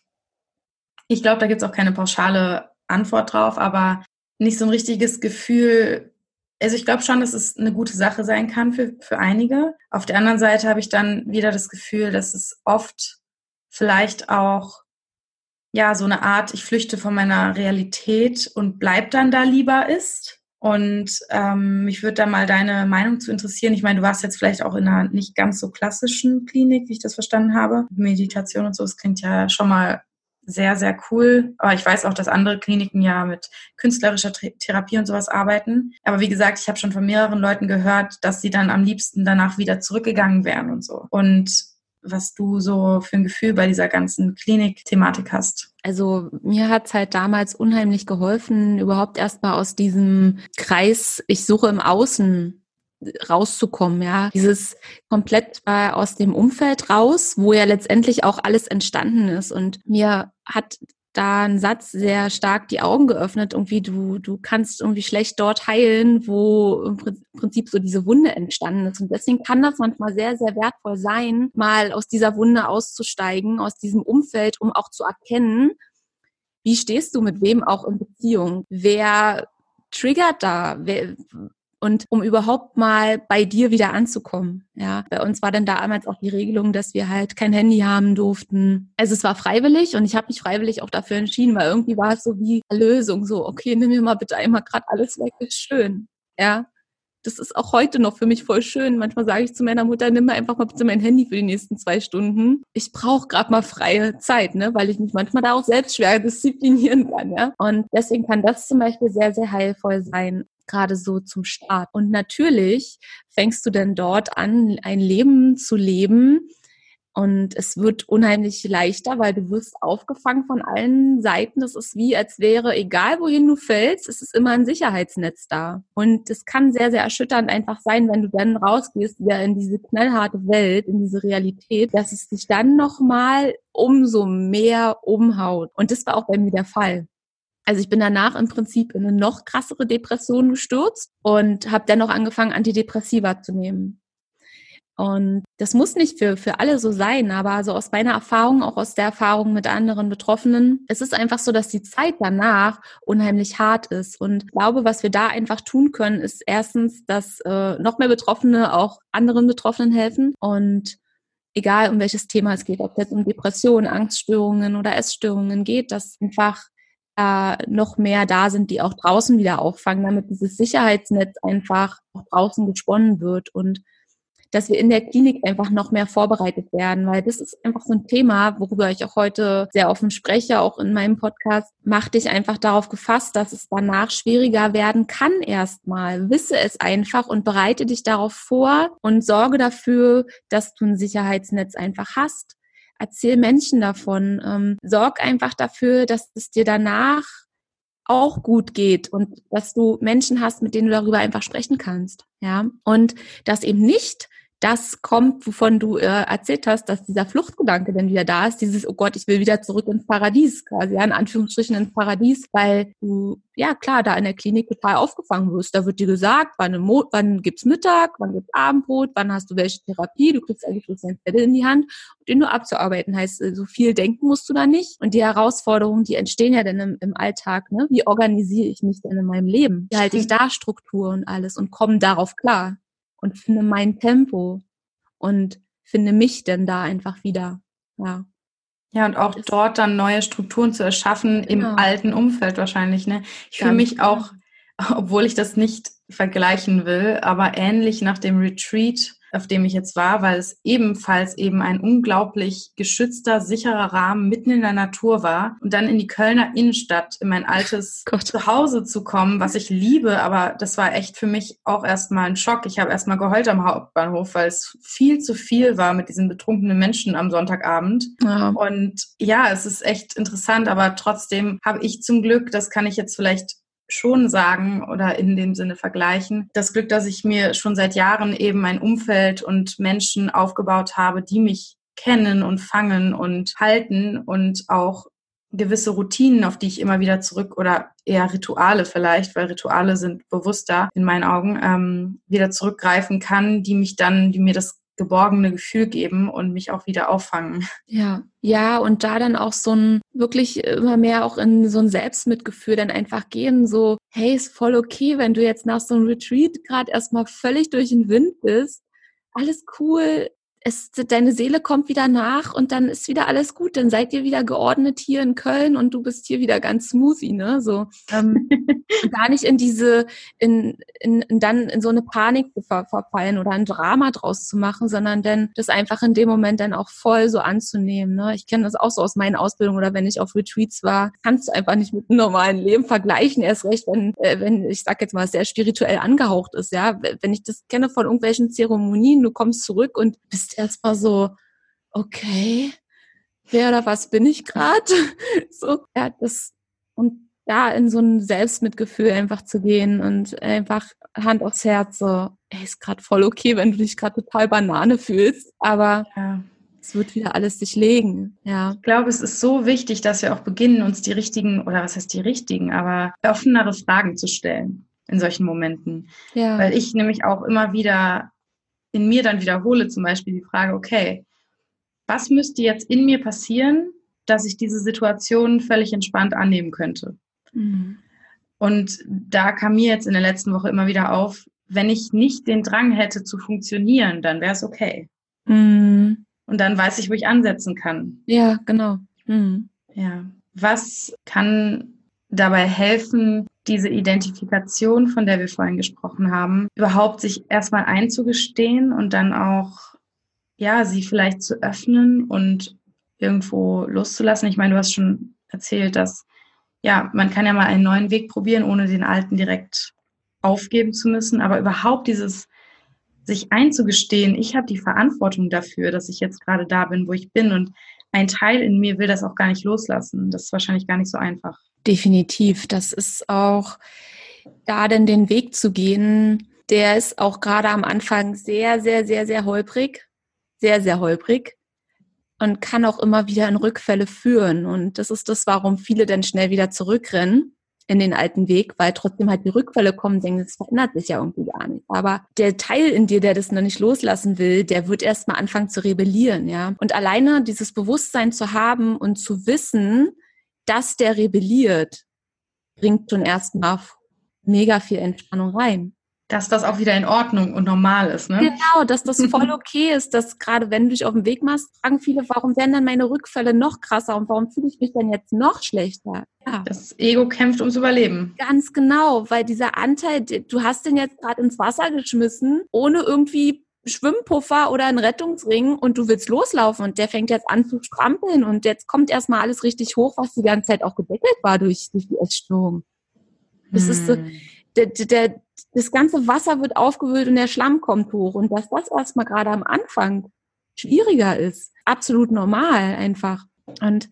ich glaube, da gibt es auch keine pauschale Antwort drauf, aber nicht so ein richtiges Gefühl. Also ich glaube schon, dass es eine gute Sache sein kann für, für einige. Auf der anderen Seite habe ich dann wieder das Gefühl, dass es oft vielleicht auch ja so eine Art, ich flüchte von meiner Realität und bleib dann da lieber ist. Und ähm, mich würde da mal deine Meinung zu interessieren. Ich meine, du warst jetzt vielleicht auch in einer nicht ganz so klassischen Klinik, wie ich das verstanden habe. Meditation und so, das klingt ja schon mal sehr, sehr cool. Aber ich weiß auch, dass andere Kliniken ja mit künstlerischer Therapie und sowas arbeiten. Aber wie gesagt, ich habe schon von mehreren Leuten gehört, dass sie dann am liebsten danach wieder zurückgegangen wären und so. Und was du so für ein Gefühl bei dieser ganzen Klinik-Thematik hast. Also mir hat's halt damals unheimlich geholfen, überhaupt erstmal aus diesem Kreis, ich suche im Außen rauszukommen, ja. Dieses komplett äh, aus dem Umfeld raus, wo ja letztendlich auch alles entstanden ist. Und mir hat da ein Satz sehr stark die Augen geöffnet. Irgendwie, du, du kannst irgendwie schlecht dort heilen, wo im Prinzip so diese Wunde entstanden ist. Und deswegen kann das manchmal sehr, sehr wertvoll sein, mal aus dieser Wunde auszusteigen, aus diesem Umfeld, um auch zu erkennen, wie stehst du mit wem auch in Beziehung? Wer triggert da? Wer, und um überhaupt mal bei dir wieder anzukommen. Ja, bei uns war dann damals auch die Regelung, dass wir halt kein Handy haben durften. Also es war freiwillig und ich habe mich freiwillig auch dafür entschieden, weil irgendwie war es so wie Lösung, so okay, nimm mir mal bitte einmal gerade alles weg, ist schön. Ja, das ist auch heute noch für mich voll schön. Manchmal sage ich zu meiner Mutter, nimm mir einfach mal bitte mein Handy für die nächsten zwei Stunden. Ich brauche gerade mal freie Zeit, ne, weil ich mich manchmal da auch selbst schwer disziplinieren kann. Ja? Und deswegen kann das zum Beispiel sehr, sehr heilvoll sein gerade so zum Start. Und natürlich fängst du dann dort an, ein Leben zu leben. Und es wird unheimlich leichter, weil du wirst aufgefangen von allen Seiten. Das ist wie, als wäre, egal wohin du fällst, es ist immer ein Sicherheitsnetz da. Und es kann sehr, sehr erschütternd einfach sein, wenn du dann rausgehst, wieder in diese knallharte Welt, in diese Realität, dass es dich dann nochmal umso mehr umhaut. Und das war auch bei mir der Fall. Also ich bin danach im Prinzip in eine noch krassere Depression gestürzt und habe dennoch angefangen, Antidepressiva zu nehmen. Und das muss nicht für, für alle so sein, aber so aus meiner Erfahrung, auch aus der Erfahrung mit anderen Betroffenen, es ist einfach so, dass die Zeit danach unheimlich hart ist. Und ich glaube, was wir da einfach tun können, ist erstens, dass äh, noch mehr Betroffene auch anderen Betroffenen helfen. Und egal um welches Thema es geht, ob es jetzt um Depressionen, Angststörungen oder Essstörungen geht, dass einfach äh, noch mehr da sind, die auch draußen wieder auffangen, damit dieses Sicherheitsnetz einfach auch draußen gesponnen wird und dass wir in der Klinik einfach noch mehr vorbereitet werden, weil das ist einfach so ein Thema, worüber ich auch heute sehr offen spreche, auch in meinem Podcast. Mach dich einfach darauf gefasst, dass es danach schwieriger werden kann erstmal. Wisse es einfach und bereite dich darauf vor und sorge dafür, dass du ein Sicherheitsnetz einfach hast. Erzähl Menschen davon. Ähm, sorg einfach dafür, dass es dir danach auch gut geht und dass du Menschen hast, mit denen du darüber einfach sprechen kannst, ja. Und dass eben nicht das kommt, wovon du äh, erzählt hast, dass dieser Fluchtgedanke dann wieder da ist, dieses, oh Gott, ich will wieder zurück ins Paradies, quasi, ja, in Anführungsstrichen ins Paradies, weil du, ja klar, da in der Klinik total aufgefangen wirst. Da wird dir gesagt, wann, Mo wann gibt's Mittag, wann gibt's Abendbrot, wann hast du welche Therapie, du kriegst eigentlich bloß ein Zettel in die Hand und den nur abzuarbeiten. Heißt, äh, so viel denken musst du da nicht. Und die Herausforderungen, die entstehen ja dann im, im Alltag, ne? Wie organisiere ich mich denn in meinem Leben? Wie halte ich da Struktur und alles und komme darauf klar? Und finde mein Tempo und finde mich denn da einfach wieder. Ja. Ja, und auch das dort dann neue Strukturen zu erschaffen genau. im alten Umfeld wahrscheinlich. Ne? Ich fühle mich genau. auch, obwohl ich das nicht vergleichen will, aber ähnlich nach dem Retreat auf dem ich jetzt war, weil es ebenfalls eben ein unglaublich geschützter, sicherer Rahmen mitten in der Natur war und dann in die Kölner Innenstadt, in mein altes Gott. Zuhause zu kommen, was ich liebe, aber das war echt für mich auch erstmal ein Schock. Ich habe erstmal geheult am Hauptbahnhof, weil es viel zu viel war mit diesen betrunkenen Menschen am Sonntagabend. Ja. Und ja, es ist echt interessant, aber trotzdem habe ich zum Glück, das kann ich jetzt vielleicht schon sagen oder in dem Sinne vergleichen. Das Glück, dass ich mir schon seit Jahren eben ein Umfeld und Menschen aufgebaut habe, die mich kennen und fangen und halten und auch gewisse Routinen, auf die ich immer wieder zurück oder eher Rituale vielleicht, weil Rituale sind bewusster in meinen Augen, ähm, wieder zurückgreifen kann, die mich dann, die mir das geborgene Gefühl geben und mich auch wieder auffangen. Ja, ja, und da dann auch so ein wirklich immer mehr auch in so ein Selbstmitgefühl dann einfach gehen, so, hey, ist voll okay, wenn du jetzt nach so einem Retreat gerade erstmal völlig durch den Wind bist. Alles cool, es, deine Seele kommt wieder nach und dann ist wieder alles gut. Dann seid ihr wieder geordnet hier in Köln und du bist hier wieder ganz smoothie, ne? So ähm, gar nicht in diese, in, in, in dann in so eine Panik ver, verfallen oder ein Drama draus zu machen, sondern dann das einfach in dem Moment dann auch voll so anzunehmen. Ne? Ich kenne das auch so aus meinen Ausbildungen oder wenn ich auf Retreats war, kannst du einfach nicht mit einem normalen Leben vergleichen. Erst recht, wenn, äh, wenn ich sag jetzt mal, sehr spirituell angehaucht ist, ja. Wenn ich das kenne von irgendwelchen Zeremonien, du kommst zurück und bist erstmal so, okay, wer oder was bin ich gerade? so, ja, das, und da in so ein Selbstmitgefühl einfach zu gehen und einfach Hand aufs Herz, so, ey, ist gerade voll okay, wenn du dich gerade total Banane fühlst, aber ja. es wird wieder alles sich legen, ja. Ich glaube, es ist so wichtig, dass wir auch beginnen, uns die richtigen, oder was heißt die richtigen, aber offenere Fragen zu stellen in solchen Momenten. Ja. Weil ich nämlich auch immer wieder in mir dann wiederhole, zum Beispiel die Frage, okay, was müsste jetzt in mir passieren, dass ich diese Situation völlig entspannt annehmen könnte? Mhm. Und da kam mir jetzt in der letzten Woche immer wieder auf, wenn ich nicht den Drang hätte zu funktionieren, dann wäre es okay. Mhm. Und dann weiß ich, wo ich ansetzen kann. Ja, genau. Mhm. Ja. Was kann dabei helfen, diese Identifikation, von der wir vorhin gesprochen haben, überhaupt sich erstmal einzugestehen und dann auch, ja, sie vielleicht zu öffnen und irgendwo loszulassen. Ich meine, du hast schon erzählt, dass, ja, man kann ja mal einen neuen Weg probieren, ohne den alten direkt aufgeben zu müssen, aber überhaupt dieses sich einzugestehen, ich habe die Verantwortung dafür, dass ich jetzt gerade da bin, wo ich bin und ein Teil in mir will das auch gar nicht loslassen. Das ist wahrscheinlich gar nicht so einfach. Definitiv. Das ist auch da denn den Weg zu gehen, der ist auch gerade am Anfang sehr, sehr, sehr, sehr holprig. Sehr, sehr holprig. und kann auch immer wieder in Rückfälle führen. Und das ist das, warum viele dann schnell wieder zurückrennen in den alten Weg, weil trotzdem halt die Rückfälle kommen, denken, es verändert sich ja irgendwie gar nicht. Aber der Teil in dir, der das noch nicht loslassen will, der wird erstmal anfangen zu rebellieren, ja. Und alleine dieses Bewusstsein zu haben und zu wissen, dass der rebelliert, bringt schon erstmal mega viel Entspannung rein dass das auch wieder in Ordnung und normal ist, ne? Genau, dass das voll okay ist, dass gerade wenn du dich auf den Weg machst, fragen viele, warum werden dann meine Rückfälle noch krasser und warum fühle ich mich denn jetzt noch schlechter? Ja. Das Ego kämpft ums Überleben. Ganz genau, weil dieser Anteil, du hast den jetzt gerade ins Wasser geschmissen, ohne irgendwie Schwimmpuffer oder einen Rettungsring und du willst loslaufen und der fängt jetzt an zu strampeln und jetzt kommt erstmal alles richtig hoch, was die ganze Zeit auch gedeckelt war durch, durch die Essstörung. Das hm. ist so, hm. Der, der, das ganze Wasser wird aufgewühlt und der Schlamm kommt hoch. Und dass das erstmal gerade am Anfang schwieriger ist, absolut normal einfach. Und,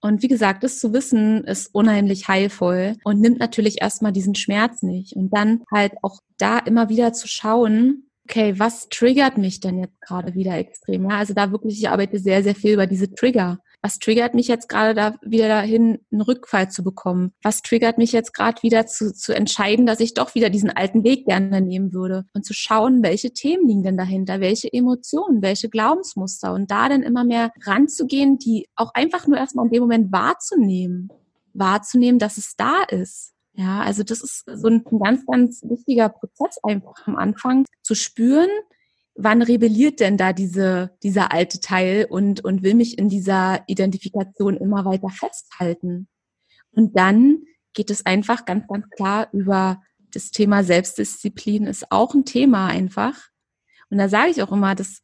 und wie gesagt, das zu wissen ist unheimlich heilvoll und nimmt natürlich erstmal diesen Schmerz nicht. Und dann halt auch da immer wieder zu schauen, okay, was triggert mich denn jetzt gerade wieder extrem? Ja, also da wirklich, ich arbeite sehr, sehr viel über diese Trigger was triggert mich jetzt gerade da wieder dahin, einen Rückfall zu bekommen? Was triggert mich jetzt gerade wieder zu, zu entscheiden, dass ich doch wieder diesen alten Weg gerne nehmen würde? Und zu schauen, welche Themen liegen denn dahinter? Welche Emotionen? Welche Glaubensmuster? Und da dann immer mehr ranzugehen, die auch einfach nur erstmal in dem Moment wahrzunehmen. Wahrzunehmen, dass es da ist. Ja, also das ist so ein, ein ganz, ganz wichtiger Prozess einfach am Anfang zu spüren, wann rebelliert denn da diese, dieser alte Teil und, und will mich in dieser Identifikation immer weiter festhalten? Und dann geht es einfach ganz, ganz klar über das Thema Selbstdisziplin ist auch ein Thema einfach. Und da sage ich auch immer, dass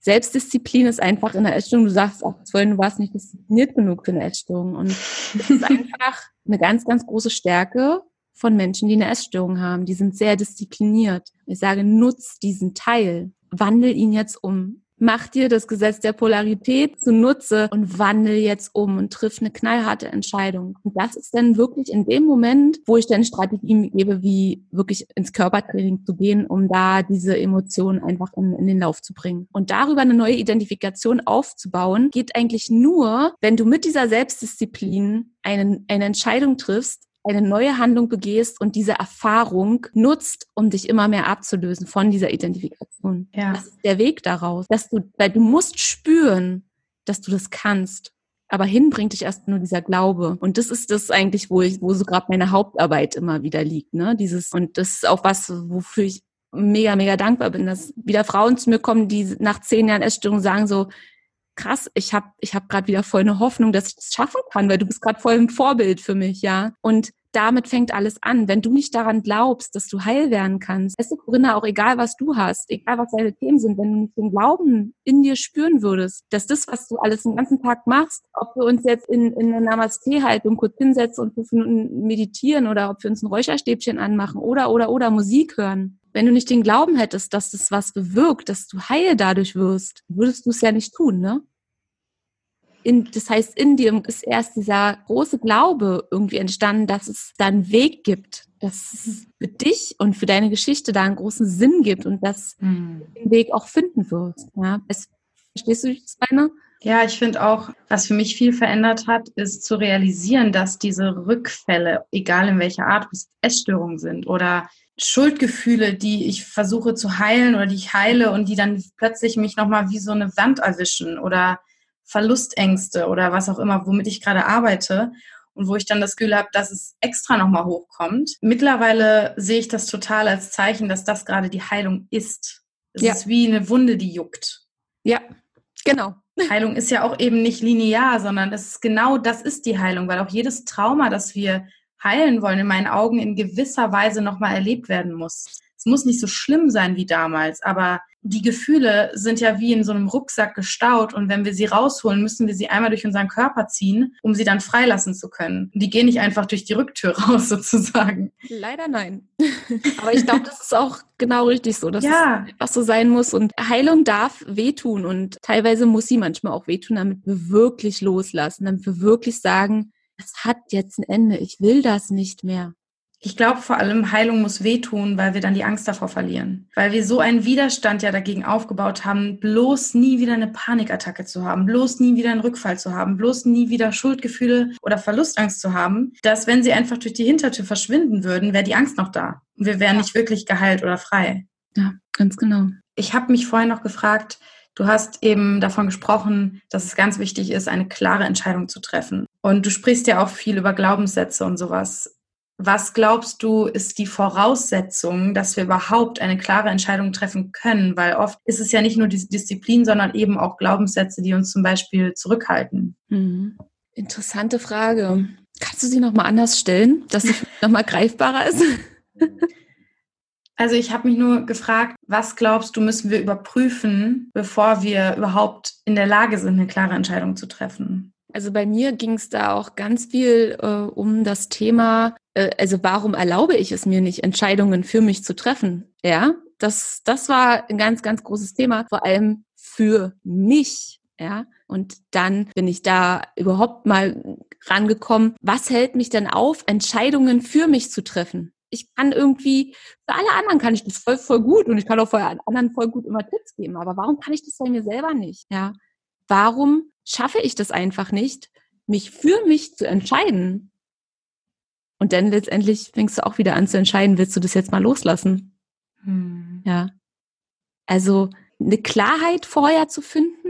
Selbstdisziplin ist einfach in der Essstörung, du sagst auch vorhin, du warst nicht diszipliniert genug für eine Essstörung. Und das ist einfach eine ganz, ganz große Stärke, von Menschen, die eine Essstörung haben. Die sind sehr diszipliniert. Ich sage, nutz diesen Teil. Wandel ihn jetzt um. Mach dir das Gesetz der Polarität zunutze und wandel jetzt um und triff eine knallharte Entscheidung. Und das ist dann wirklich in dem Moment, wo ich dann Strategien gebe, wie wirklich ins Körpertraining zu gehen, um da diese Emotionen einfach in, in den Lauf zu bringen. Und darüber eine neue Identifikation aufzubauen, geht eigentlich nur, wenn du mit dieser Selbstdisziplin eine, eine Entscheidung triffst, eine neue Handlung begehst und diese Erfahrung nutzt, um dich immer mehr abzulösen von dieser Identifikation. Ja. Das ist der Weg daraus, dass du, weil du musst spüren, dass du das kannst. Aber hin bringt dich erst nur dieser Glaube. Und das ist das eigentlich, wo ich, wo so gerade meine Hauptarbeit immer wieder liegt, ne? Dieses, und das ist auch was, wofür ich mega, mega dankbar bin, dass wieder Frauen zu mir kommen, die nach zehn Jahren Essstörung sagen so, krass, ich habe ich hab gerade wieder voll eine Hoffnung, dass ich das schaffen kann, weil du bist gerade voll ein Vorbild für mich, ja. Und damit fängt alles an. Wenn du nicht daran glaubst, dass du heil werden kannst, weißt du, Corinna, auch egal was du hast, egal was deine Themen sind, wenn du nicht den Glauben in dir spüren würdest, dass das, was du alles den ganzen Tag machst, ob wir uns jetzt in, in eine Namaste-Haltung kurz hinsetzen und fünf Minuten meditieren oder ob wir uns ein Räucherstäbchen anmachen oder, oder, oder Musik hören, wenn du nicht den Glauben hättest, dass das was bewirkt, dass du heil dadurch wirst, würdest du es ja nicht tun, ne? In, das heißt, in dir ist erst dieser große Glaube irgendwie entstanden, dass es da einen Weg gibt, dass es für dich und für deine Geschichte da einen großen Sinn gibt und dass mhm. du den Weg auch finden wirst. Ja? Es, verstehst du das meine? Ja, ich finde auch, was für mich viel verändert hat, ist zu realisieren, dass diese Rückfälle, egal in welcher Art, Essstörungen sind oder Schuldgefühle, die ich versuche zu heilen oder die ich heile und die dann plötzlich mich nochmal wie so eine Wand erwischen oder Verlustängste oder was auch immer, womit ich gerade arbeite und wo ich dann das Gefühl habe, dass es extra nochmal hochkommt. Mittlerweile sehe ich das total als Zeichen, dass das gerade die Heilung ist. Es ja. ist wie eine Wunde, die juckt. Ja, genau. Heilung ist ja auch eben nicht linear, sondern es ist genau das ist die Heilung, weil auch jedes Trauma, das wir heilen wollen, in meinen Augen in gewisser Weise nochmal erlebt werden muss. Es muss nicht so schlimm sein wie damals, aber die Gefühle sind ja wie in so einem Rucksack gestaut und wenn wir sie rausholen, müssen wir sie einmal durch unseren Körper ziehen, um sie dann freilassen zu können. Die gehen nicht einfach durch die Rücktür raus sozusagen. Leider nein. Aber ich glaube, das ist auch genau richtig so, dass ja. es einfach so sein muss und Heilung darf wehtun und teilweise muss sie manchmal auch wehtun, damit wir wirklich loslassen, damit wir wirklich sagen, es hat jetzt ein Ende, ich will das nicht mehr. Ich glaube vor allem, Heilung muss wehtun, weil wir dann die Angst davor verlieren. Weil wir so einen Widerstand ja dagegen aufgebaut haben, bloß nie wieder eine Panikattacke zu haben, bloß nie wieder einen Rückfall zu haben, bloß nie wieder Schuldgefühle oder Verlustangst zu haben, dass wenn sie einfach durch die Hintertür verschwinden würden, wäre die Angst noch da. Und wir wären nicht wirklich geheilt oder frei. Ja, ganz genau. Ich habe mich vorhin noch gefragt, Du hast eben davon gesprochen, dass es ganz wichtig ist, eine klare Entscheidung zu treffen. Und du sprichst ja auch viel über Glaubenssätze und sowas. Was glaubst du, ist die Voraussetzung, dass wir überhaupt eine klare Entscheidung treffen können? Weil oft ist es ja nicht nur diese Disziplin, sondern eben auch Glaubenssätze, die uns zum Beispiel zurückhalten. Mhm. Interessante Frage. Kannst du sie nochmal anders stellen, dass sie nochmal greifbarer ist? Also ich habe mich nur gefragt, was glaubst du, müssen wir überprüfen, bevor wir überhaupt in der Lage sind, eine klare Entscheidung zu treffen? Also bei mir ging es da auch ganz viel äh, um das Thema, äh, also warum erlaube ich es mir nicht, Entscheidungen für mich zu treffen? Ja, das, das war ein ganz, ganz großes Thema, vor allem für mich. Ja, und dann bin ich da überhaupt mal rangekommen. Was hält mich denn auf, Entscheidungen für mich zu treffen? Ich kann irgendwie, für alle anderen kann ich das voll, voll gut und ich kann auch für anderen voll gut immer Tipps geben. Aber warum kann ich das bei mir selber nicht? Ja, warum schaffe ich das einfach nicht, mich für mich zu entscheiden? Und dann letztendlich fängst du auch wieder an zu entscheiden, willst du das jetzt mal loslassen? Hm. Ja. Also eine Klarheit vorher zu finden,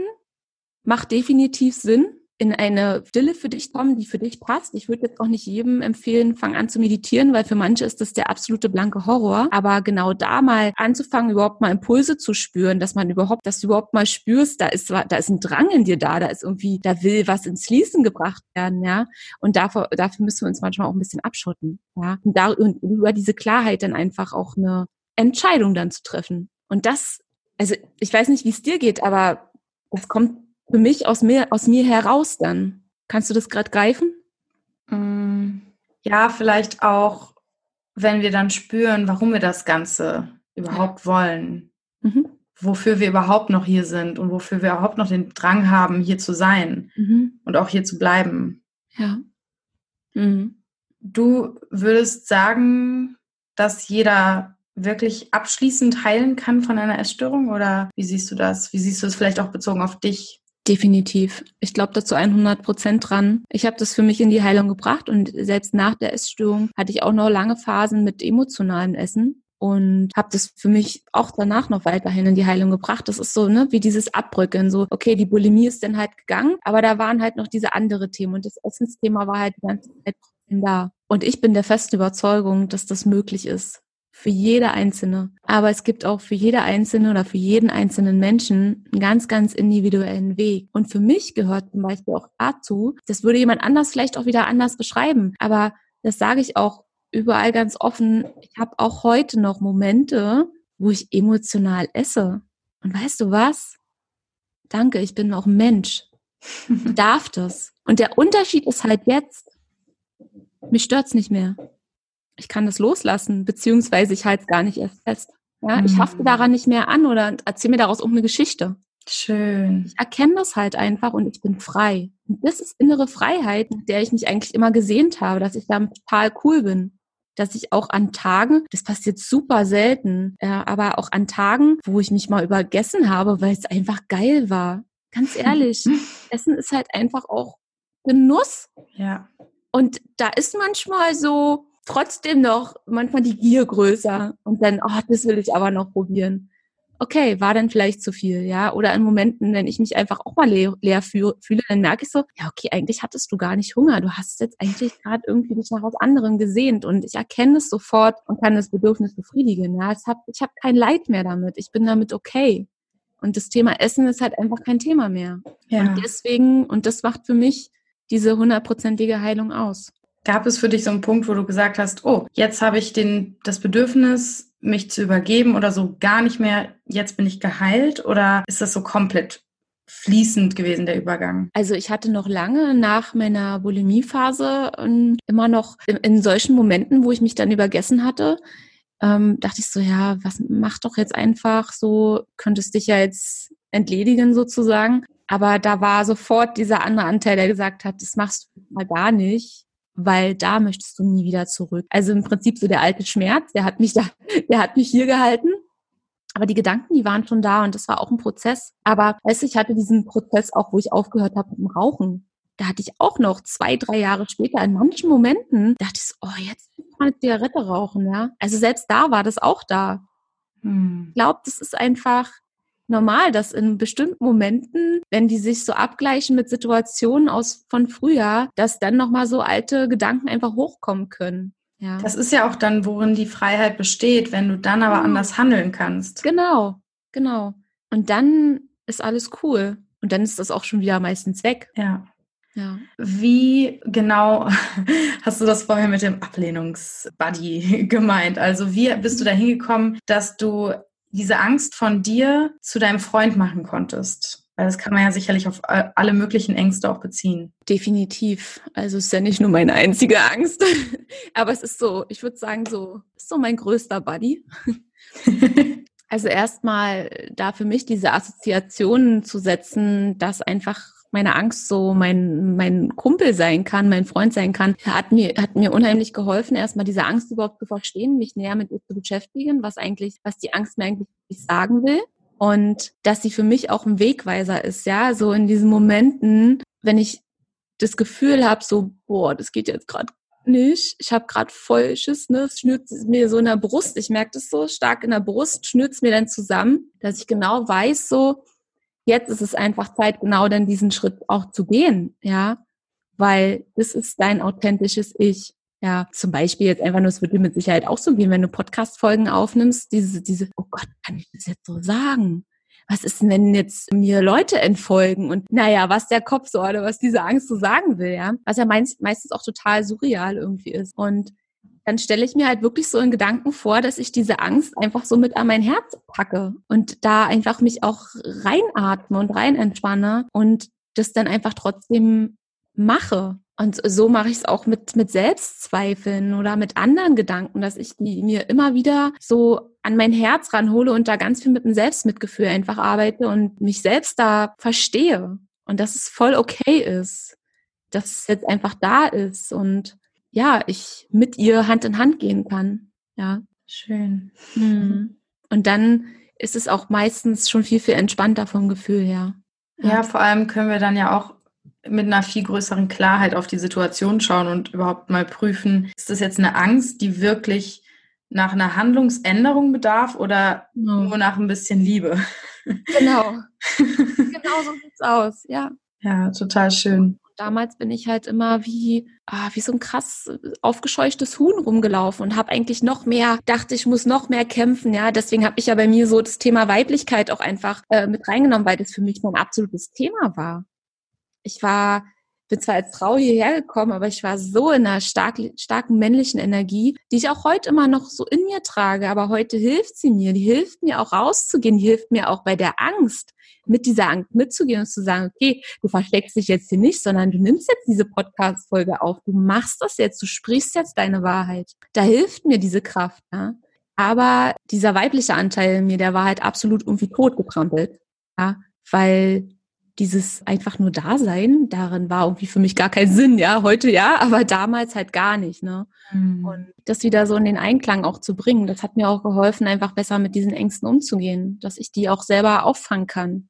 macht definitiv Sinn in eine Stille für dich kommen, die für dich passt. Ich würde jetzt auch nicht jedem empfehlen, fang an zu meditieren, weil für manche ist das der absolute blanke Horror. Aber genau da mal anzufangen, überhaupt mal Impulse zu spüren, dass man überhaupt, dass du überhaupt mal spürst, da ist, da ist ein Drang in dir da, da ist irgendwie, da will was ins Fließen gebracht werden, ja. Und dafür, dafür müssen wir uns manchmal auch ein bisschen abschotten, ja. Und, da, und über diese Klarheit dann einfach auch eine Entscheidung dann zu treffen. Und das, also ich weiß nicht, wie es dir geht, aber das kommt für mich aus mir, aus mir heraus dann. Kannst du das gerade greifen? Mm, ja, vielleicht auch, wenn wir dann spüren, warum wir das Ganze überhaupt wollen. Mhm. Wofür wir überhaupt noch hier sind und wofür wir überhaupt noch den Drang haben, hier zu sein mhm. und auch hier zu bleiben. Ja. Mhm. Du würdest sagen, dass jeder wirklich abschließend heilen kann von einer Essstörung oder wie siehst du das? Wie siehst du es vielleicht auch bezogen auf dich? Definitiv. Ich glaube dazu 100 Prozent dran. Ich habe das für mich in die Heilung gebracht und selbst nach der Essstörung hatte ich auch noch lange Phasen mit emotionalem Essen und habe das für mich auch danach noch weiterhin in die Heilung gebracht. Das ist so, ne, wie dieses Abbrücken, so okay, die Bulimie ist dann halt gegangen, aber da waren halt noch diese andere Themen und das Essensthema war halt die ganze Zeit da. Und ich bin der festen Überzeugung, dass das möglich ist für jede einzelne. Aber es gibt auch für jede einzelne oder für jeden einzelnen Menschen einen ganz, ganz individuellen Weg. Und für mich gehört zum Beispiel auch dazu, das würde jemand anders vielleicht auch wieder anders beschreiben, aber das sage ich auch überall ganz offen. Ich habe auch heute noch Momente, wo ich emotional esse. Und weißt du was? Danke, ich bin auch Mensch. Ich darf das. Und der Unterschied ist halt jetzt, mich stört's nicht mehr ich kann das loslassen, beziehungsweise ich halte es gar nicht erst fest. Ja, mhm. ich hafte daran nicht mehr an oder erzähle mir daraus auch eine Geschichte. Schön. Ich erkenne das halt einfach und ich bin frei. Und das ist innere Freiheit, mit der ich mich eigentlich immer gesehnt habe, dass ich da total cool bin. Dass ich auch an Tagen, das passiert super selten, äh, aber auch an Tagen, wo ich mich mal übergessen habe, weil es einfach geil war. Ganz ehrlich, Essen ist halt einfach auch Genuss. Ja. Und da ist manchmal so, trotzdem noch manchmal die Gier größer und dann, oh, das will ich aber noch probieren. Okay, war dann vielleicht zu viel, ja? Oder in Momenten, wenn ich mich einfach auch mal leer, leer fühle, dann merke ich so, ja, okay, eigentlich hattest du gar nicht Hunger. Du hast jetzt eigentlich gerade irgendwie dich nach was anderem gesehnt und ich erkenne es sofort und kann das Bedürfnis befriedigen. Ja, ich habe ich hab kein Leid mehr damit. Ich bin damit okay. Und das Thema Essen ist halt einfach kein Thema mehr. Ja. Und deswegen, und das macht für mich diese hundertprozentige Heilung aus. Gab es für dich so einen Punkt, wo du gesagt hast, oh, jetzt habe ich den, das Bedürfnis, mich zu übergeben oder so gar nicht mehr, jetzt bin ich geheilt? Oder ist das so komplett fließend gewesen, der Übergang? Also ich hatte noch lange nach meiner Bulimie-Phase ähm, immer noch in, in, solchen Momenten, wo ich mich dann übergessen hatte, ähm, dachte ich so, ja, was mach doch jetzt einfach so, könntest dich ja jetzt entledigen sozusagen. Aber da war sofort dieser andere Anteil, der gesagt hat, das machst du mal gar nicht weil da möchtest du nie wieder zurück. Also im Prinzip so der alte Schmerz, der hat mich da, der hat mich hier gehalten. Aber die Gedanken, die waren schon da und das war auch ein Prozess. Aber weißt ich hatte diesen Prozess auch, wo ich aufgehört habe mit dem Rauchen. Da hatte ich auch noch zwei, drei Jahre später in manchen Momenten, dachte ich, so, oh, jetzt mal eine Zigarette rauchen, ja. Also selbst da war das auch da. Hm. Ich glaube, das ist einfach normal, dass in bestimmten Momenten, wenn die sich so abgleichen mit Situationen aus von früher, dass dann nochmal so alte Gedanken einfach hochkommen können. Ja. Das ist ja auch dann, worin die Freiheit besteht, wenn du dann aber genau. anders handeln kannst. Genau, genau. Und dann ist alles cool. Und dann ist das auch schon wieder meistens weg. Ja. Ja. Wie genau hast du das vorher mit dem Ablehnungsbuddy gemeint? Also wie bist du da hingekommen, dass du diese Angst von dir zu deinem Freund machen konntest? Weil das kann man ja sicherlich auf alle möglichen Ängste auch beziehen. Definitiv. Also es ist ja nicht nur meine einzige Angst, aber es ist so, ich würde sagen, so, ist so mein größter Buddy. also erstmal da für mich diese Assoziationen zu setzen, dass einfach meine Angst so mein, mein Kumpel sein kann, mein Freund sein kann, hat mir, hat mir unheimlich geholfen, erstmal diese Angst überhaupt zu verstehen, mich näher mit ihr zu beschäftigen, was eigentlich, was die Angst mir eigentlich sagen will. Und dass sie für mich auch ein Wegweiser ist, ja, so in diesen Momenten, wenn ich das Gefühl habe, so, boah, das geht jetzt gerade nicht. Ich habe gerade voll Schiss, ne? Es schnürt mir so in der Brust. Ich merke das so stark in der Brust, schnürt mir dann zusammen, dass ich genau weiß, so, jetzt ist es einfach Zeit, genau dann diesen Schritt auch zu gehen, ja, weil das ist dein authentisches Ich. Ja, zum Beispiel jetzt einfach nur, es wird dir mit Sicherheit auch so gehen, wenn du Podcast-Folgen aufnimmst, diese, diese, oh Gott, kann ich das jetzt so sagen? Was ist denn, wenn jetzt mir Leute entfolgen und naja, was der Kopf so oder was diese Angst so sagen will, ja? Was ja meistens auch total surreal irgendwie ist. Und dann stelle ich mir halt wirklich so in Gedanken vor, dass ich diese Angst einfach so mit an mein Herz packe und da einfach mich auch reinatme und rein entspanne und das dann einfach trotzdem mache. Und so mache ich es auch mit, mit Selbstzweifeln oder mit anderen Gedanken, dass ich die mir immer wieder so an mein Herz ranhole und da ganz viel mit dem Selbstmitgefühl einfach arbeite und mich selbst da verstehe. Und dass es voll okay ist, dass es jetzt einfach da ist und ja, ich mit ihr Hand in Hand gehen kann. Ja. Schön. Mhm. Und dann ist es auch meistens schon viel, viel entspannter vom Gefühl her. Ja. ja, vor allem können wir dann ja auch mit einer viel größeren Klarheit auf die Situation schauen und überhaupt mal prüfen, ist das jetzt eine Angst, die wirklich nach einer Handlungsänderung bedarf oder no. nur nach ein bisschen Liebe? Genau. genau so sieht's aus, ja. Ja, total schön damals bin ich halt immer wie, ah, wie so ein krass aufgescheuchtes Huhn rumgelaufen und habe eigentlich noch mehr, dachte ich muss noch mehr kämpfen, ja. Deswegen habe ich ja bei mir so das Thema Weiblichkeit auch einfach äh, mit reingenommen, weil das für mich mein absolutes Thema war. Ich war bin zwar als Frau hierher gekommen, aber ich war so in einer stark, starken männlichen Energie, die ich auch heute immer noch so in mir trage. Aber heute hilft sie mir. Die hilft mir auch rauszugehen. Die hilft mir auch bei der Angst mit dieser Angst mitzugehen und zu sagen, okay, du versteckst dich jetzt hier nicht, sondern du nimmst jetzt diese Podcast-Folge auf, du machst das jetzt, du sprichst jetzt deine Wahrheit. Da hilft mir diese Kraft. Ja? Aber dieser weibliche Anteil in mir, der war halt absolut irgendwie totgetrampelt. Ja? Weil dieses einfach nur Dasein, darin war irgendwie für mich gar kein Sinn, ja, heute ja, aber damals halt gar nicht, ne? Mhm. Und das wieder so in den Einklang auch zu bringen, das hat mir auch geholfen, einfach besser mit diesen Ängsten umzugehen, dass ich die auch selber auffangen kann.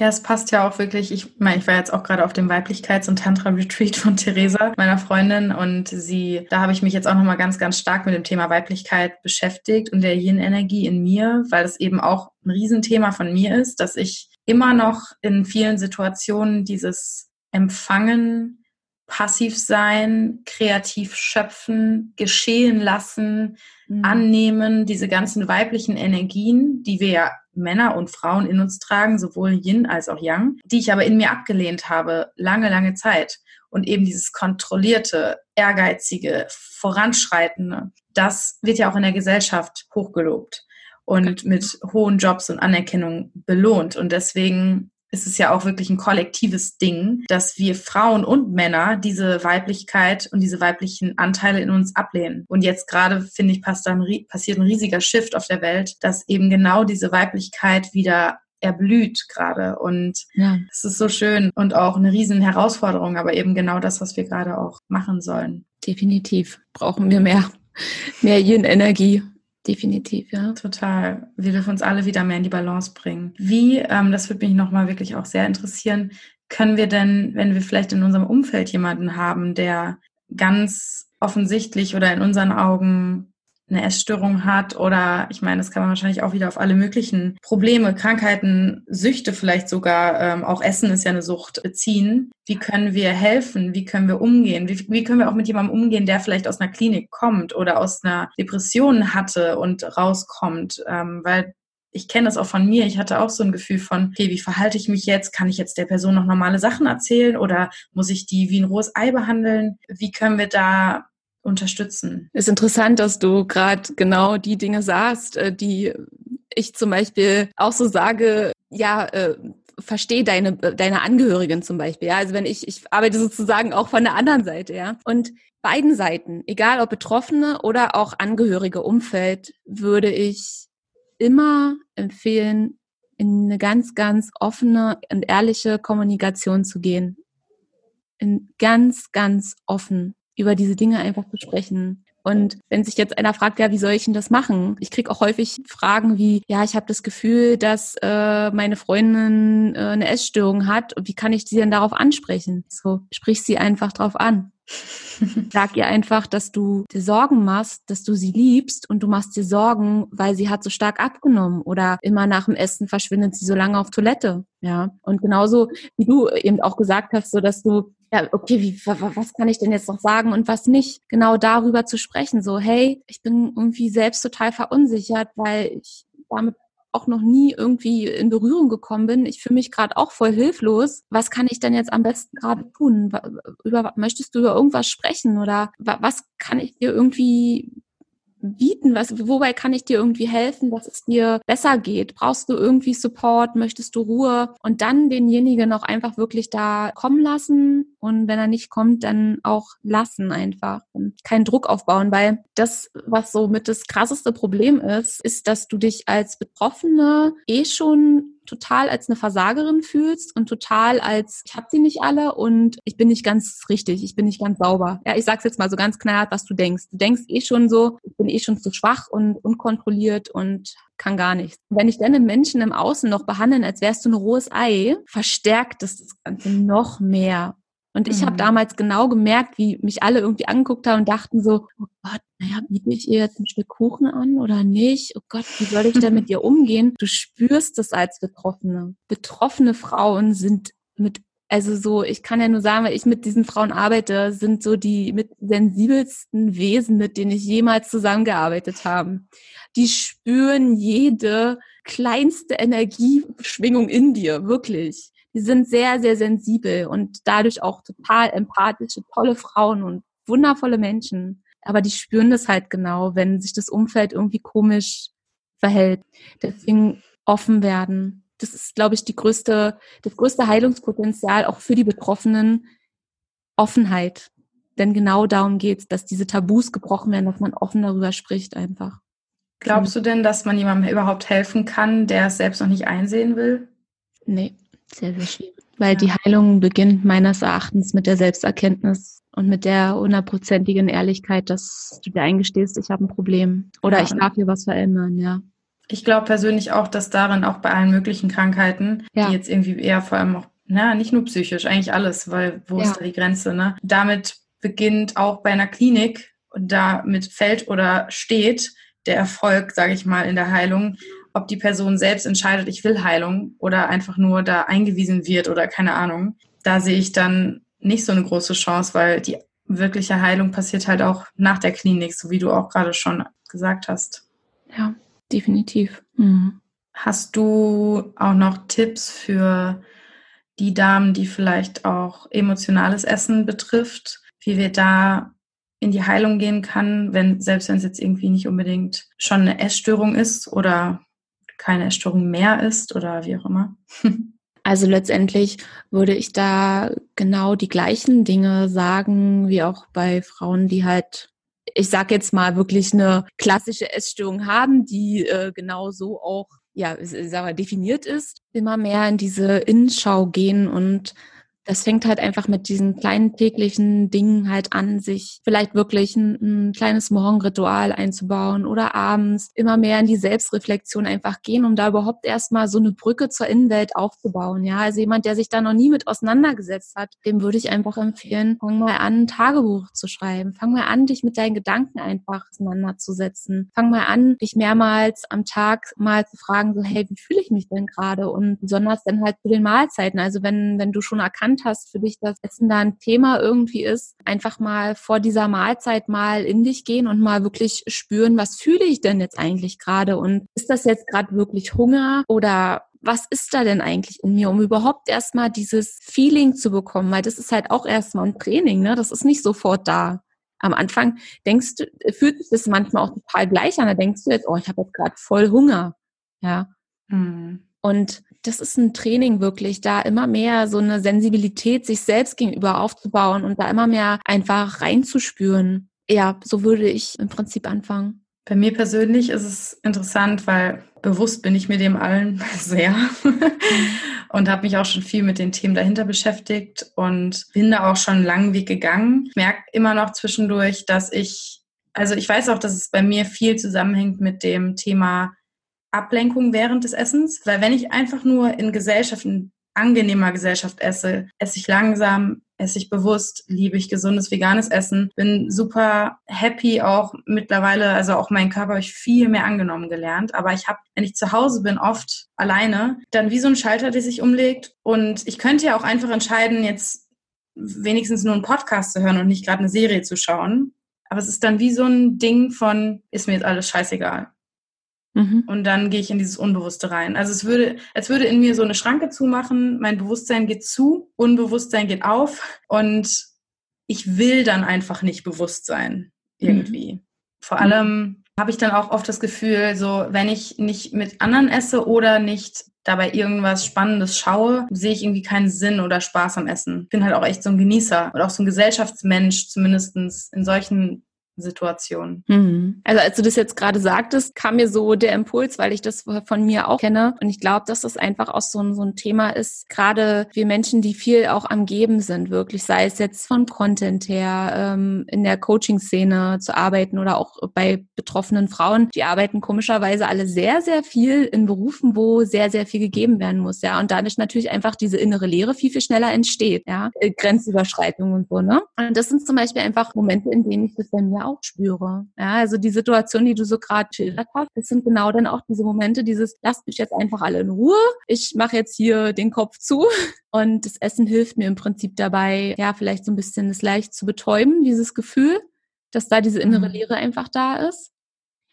Ja, es passt ja auch wirklich. Ich meine, ich war jetzt auch gerade auf dem Weiblichkeits- und Tantra-Retreat von Theresa, meiner Freundin, und sie, da habe ich mich jetzt auch nochmal ganz, ganz stark mit dem Thema Weiblichkeit beschäftigt und der Yin-Energie in mir, weil das eben auch ein Riesenthema von mir ist, dass ich immer noch in vielen Situationen dieses Empfangen, passiv sein, kreativ schöpfen, geschehen lassen, mhm. annehmen, diese ganzen weiblichen Energien, die wir ja Männer und Frauen in uns tragen, sowohl Yin als auch Yang, die ich aber in mir abgelehnt habe, lange, lange Zeit. Und eben dieses kontrollierte, ehrgeizige, voranschreitende, das wird ja auch in der Gesellschaft hochgelobt und mit hohen Jobs und Anerkennung belohnt. Und deswegen ist es ja auch wirklich ein kollektives Ding, dass wir Frauen und Männer diese Weiblichkeit und diese weiblichen Anteile in uns ablehnen. Und jetzt gerade, finde ich, passt ein, passiert ein riesiger Shift auf der Welt, dass eben genau diese Weiblichkeit wieder erblüht gerade. Und ja. es ist so schön und auch eine riesen Herausforderung, aber eben genau das, was wir gerade auch machen sollen. Definitiv brauchen wir mehr, mehr Yin-Energie. Definitiv, ja. Total. Wir dürfen uns alle wieder mehr in die Balance bringen. Wie, ähm, das würde mich nochmal wirklich auch sehr interessieren, können wir denn, wenn wir vielleicht in unserem Umfeld jemanden haben, der ganz offensichtlich oder in unseren Augen eine Essstörung hat oder ich meine, das kann man wahrscheinlich auch wieder auf alle möglichen Probleme, Krankheiten, Süchte vielleicht sogar, ähm, auch Essen ist ja eine Sucht, beziehen. Wie können wir helfen? Wie können wir umgehen? Wie, wie können wir auch mit jemandem umgehen, der vielleicht aus einer Klinik kommt oder aus einer Depression hatte und rauskommt? Ähm, weil ich kenne das auch von mir. Ich hatte auch so ein Gefühl von, okay, wie verhalte ich mich jetzt? Kann ich jetzt der Person noch normale Sachen erzählen oder muss ich die wie ein rohes Ei behandeln? Wie können wir da unterstützen. Ist interessant, dass du gerade genau die Dinge sagst, äh, die ich zum Beispiel auch so sage, ja, äh, verstehe deine, deine Angehörigen zum Beispiel. Ja, also wenn ich, ich arbeite sozusagen auch von der anderen Seite, ja. Und beiden Seiten, egal ob Betroffene oder auch Angehörige Umfeld, würde ich immer empfehlen, in eine ganz, ganz offene und ehrliche Kommunikation zu gehen. In ganz, ganz offen über diese Dinge einfach zu sprechen. Und wenn sich jetzt einer fragt, ja, wie soll ich denn das machen? Ich kriege auch häufig Fragen wie, ja, ich habe das Gefühl, dass äh, meine Freundin äh, eine Essstörung hat. Und wie kann ich sie denn darauf ansprechen? So, sprich sie einfach drauf an. Sag ihr einfach, dass du dir Sorgen machst, dass du sie liebst und du machst dir Sorgen, weil sie hat so stark abgenommen oder immer nach dem Essen verschwindet sie so lange auf Toilette. Ja. Und genauso wie du eben auch gesagt hast, so dass du ja, okay, wie, was kann ich denn jetzt noch sagen und was nicht? Genau darüber zu sprechen, so, hey, ich bin irgendwie selbst total verunsichert, weil ich damit auch noch nie irgendwie in Berührung gekommen bin. Ich fühle mich gerade auch voll hilflos. Was kann ich denn jetzt am besten gerade tun? Über, möchtest du über irgendwas sprechen oder was kann ich dir irgendwie bieten? Was, wobei kann ich dir irgendwie helfen, dass es dir besser geht? Brauchst du irgendwie Support? Möchtest du Ruhe? Und dann denjenigen auch einfach wirklich da kommen lassen. Und wenn er nicht kommt, dann auch lassen einfach und keinen Druck aufbauen, weil das, was so mit das krasseste Problem ist, ist, dass du dich als Betroffene eh schon total als eine Versagerin fühlst und total als ich habe sie nicht alle und ich bin nicht ganz richtig, ich bin nicht ganz sauber. Ja, ich sag's jetzt mal so ganz knallhart, was du denkst. Du denkst eh schon so, ich bin eh schon zu schwach und unkontrolliert und kann gar nichts. Wenn ich den Menschen im Außen noch behandeln, als wärst du ein rohes Ei, verstärkt das das Ganze noch mehr. Und ich mhm. habe damals genau gemerkt, wie mich alle irgendwie angeguckt haben und dachten so, oh Gott, naja, biete ich ihr jetzt ein Stück Kuchen an oder nicht? Oh Gott, wie soll ich denn mit ihr umgehen? Du spürst es als Betroffene. Betroffene Frauen sind mit also so, ich kann ja nur sagen, weil ich mit diesen Frauen arbeite, sind so die mit sensibelsten Wesen, mit denen ich jemals zusammengearbeitet habe. Die spüren jede kleinste Energieschwingung in dir, wirklich die sind sehr, sehr sensibel und dadurch auch total empathische, tolle Frauen und wundervolle Menschen. Aber die spüren das halt genau, wenn sich das Umfeld irgendwie komisch verhält. Deswegen offen werden. Das ist, glaube ich, die größte, das größte Heilungspotenzial auch für die Betroffenen. Offenheit. Denn genau darum geht es, dass diese Tabus gebrochen werden, dass man offen darüber spricht einfach. Glaubst du denn, dass man jemandem überhaupt helfen kann, der es selbst noch nicht einsehen will? Nee. Sehr, sehr schwierig. Weil die Heilung beginnt meines Erachtens mit der Selbsterkenntnis und mit der hundertprozentigen Ehrlichkeit, dass du dir eingestehst, ich habe ein Problem oder ja. ich darf hier was verändern, ja. Ich glaube persönlich auch, dass darin auch bei allen möglichen Krankheiten, ja. die jetzt irgendwie eher vor allem auch, na, nicht nur psychisch, eigentlich alles, weil wo ja. ist da die Grenze, ne? Damit beginnt auch bei einer Klinik und damit fällt oder steht der Erfolg, sage ich mal, in der Heilung ob die Person selbst entscheidet, ich will Heilung oder einfach nur da eingewiesen wird oder keine Ahnung. Da sehe ich dann nicht so eine große Chance, weil die wirkliche Heilung passiert halt auch nach der Klinik, so wie du auch gerade schon gesagt hast. Ja, definitiv. Mhm. Hast du auch noch Tipps für die Damen, die vielleicht auch emotionales Essen betrifft, wie wir da in die Heilung gehen kann, wenn selbst wenn es jetzt irgendwie nicht unbedingt schon eine Essstörung ist oder keine Essstörung mehr ist oder wie auch immer? Also letztendlich würde ich da genau die gleichen Dinge sagen, wie auch bei Frauen, die halt, ich sag jetzt mal, wirklich eine klassische Essstörung haben, die äh, genau so auch ja, sag mal, definiert ist, immer mehr in diese Innenschau gehen und das fängt halt einfach mit diesen kleinen täglichen Dingen halt an, sich vielleicht wirklich ein, ein, kleines Morgenritual einzubauen oder abends immer mehr in die Selbstreflexion einfach gehen, um da überhaupt erstmal so eine Brücke zur Innenwelt aufzubauen. Ja, also jemand, der sich da noch nie mit auseinandergesetzt hat, dem würde ich einfach empfehlen, fang mal an, ein Tagebuch zu schreiben. Fang mal an, dich mit deinen Gedanken einfach auseinanderzusetzen. Fang mal an, dich mehrmals am Tag mal zu fragen, so, hey, wie fühle ich mich denn gerade? Und besonders dann halt zu den Mahlzeiten. Also wenn, wenn du schon erkannt erkannt hast für dich, dass Essen da ein Thema irgendwie ist, einfach mal vor dieser Mahlzeit mal in dich gehen und mal wirklich spüren, was fühle ich denn jetzt eigentlich gerade und ist das jetzt gerade wirklich Hunger oder was ist da denn eigentlich in mir, um überhaupt erstmal dieses Feeling zu bekommen, weil das ist halt auch erstmal ein Training, ne? Das ist nicht sofort da. Am Anfang denkst du, fühlt sich das manchmal auch total gleich an. Da denkst du jetzt, oh, ich habe jetzt gerade voll Hunger. Ja. Hm. Und das ist ein Training wirklich, da immer mehr so eine Sensibilität sich selbst gegenüber aufzubauen und da immer mehr einfach reinzuspüren. Ja, so würde ich im Prinzip anfangen. Bei mir persönlich ist es interessant, weil bewusst bin ich mir dem allen sehr und habe mich auch schon viel mit den Themen dahinter beschäftigt und bin da auch schon einen langen Weg gegangen. Ich merke immer noch zwischendurch, dass ich, also ich weiß auch, dass es bei mir viel zusammenhängt mit dem Thema Ablenkung während des Essens, weil wenn ich einfach nur in Gesellschaft, in angenehmer Gesellschaft esse, esse ich langsam, esse ich bewusst, liebe ich gesundes veganes Essen, bin super happy auch mittlerweile, also auch meinen Körper habe ich viel mehr angenommen gelernt, aber ich habe, wenn ich zu Hause bin, oft alleine, dann wie so ein Schalter, der sich umlegt. Und ich könnte ja auch einfach entscheiden, jetzt wenigstens nur einen Podcast zu hören und nicht gerade eine Serie zu schauen, aber es ist dann wie so ein Ding von, ist mir jetzt alles scheißegal. Mhm. Und dann gehe ich in dieses Unbewusste rein. Also es würde, als würde in mir so eine Schranke zumachen, mein Bewusstsein geht zu, Unbewusstsein geht auf und ich will dann einfach nicht bewusst sein. Irgendwie. Mhm. Vor allem habe ich dann auch oft das Gefühl, so wenn ich nicht mit anderen esse oder nicht dabei irgendwas Spannendes schaue, sehe ich irgendwie keinen Sinn oder Spaß am Essen. Ich bin halt auch echt so ein Genießer und auch so ein Gesellschaftsmensch, zumindestens in solchen Situation. Mhm. Also als du das jetzt gerade sagtest, kam mir so der Impuls, weil ich das von mir auch kenne. Und ich glaube, dass das einfach auch so ein, so ein Thema ist, gerade wir Menschen, die viel auch am Geben sind, wirklich, sei es jetzt von Content her, ähm, in der Coaching-Szene zu arbeiten oder auch bei betroffenen Frauen, die arbeiten komischerweise alle sehr, sehr viel in Berufen, wo sehr, sehr viel gegeben werden muss, ja. Und dadurch natürlich einfach diese innere Leere viel, viel schneller entsteht, ja. Äh, Grenzüberschreitung und so, ne? Und das sind zum Beispiel einfach Momente, in denen ich das bei mir auch spüre. Ja, also die Situation, die du so gerade schildert hast, das sind genau dann auch diese Momente, dieses, lasst mich jetzt einfach alle in Ruhe. Ich mache jetzt hier den Kopf zu. Und das Essen hilft mir im Prinzip dabei, ja, vielleicht so ein bisschen das leicht zu betäuben, dieses Gefühl, dass da diese innere mhm. Leere einfach da ist.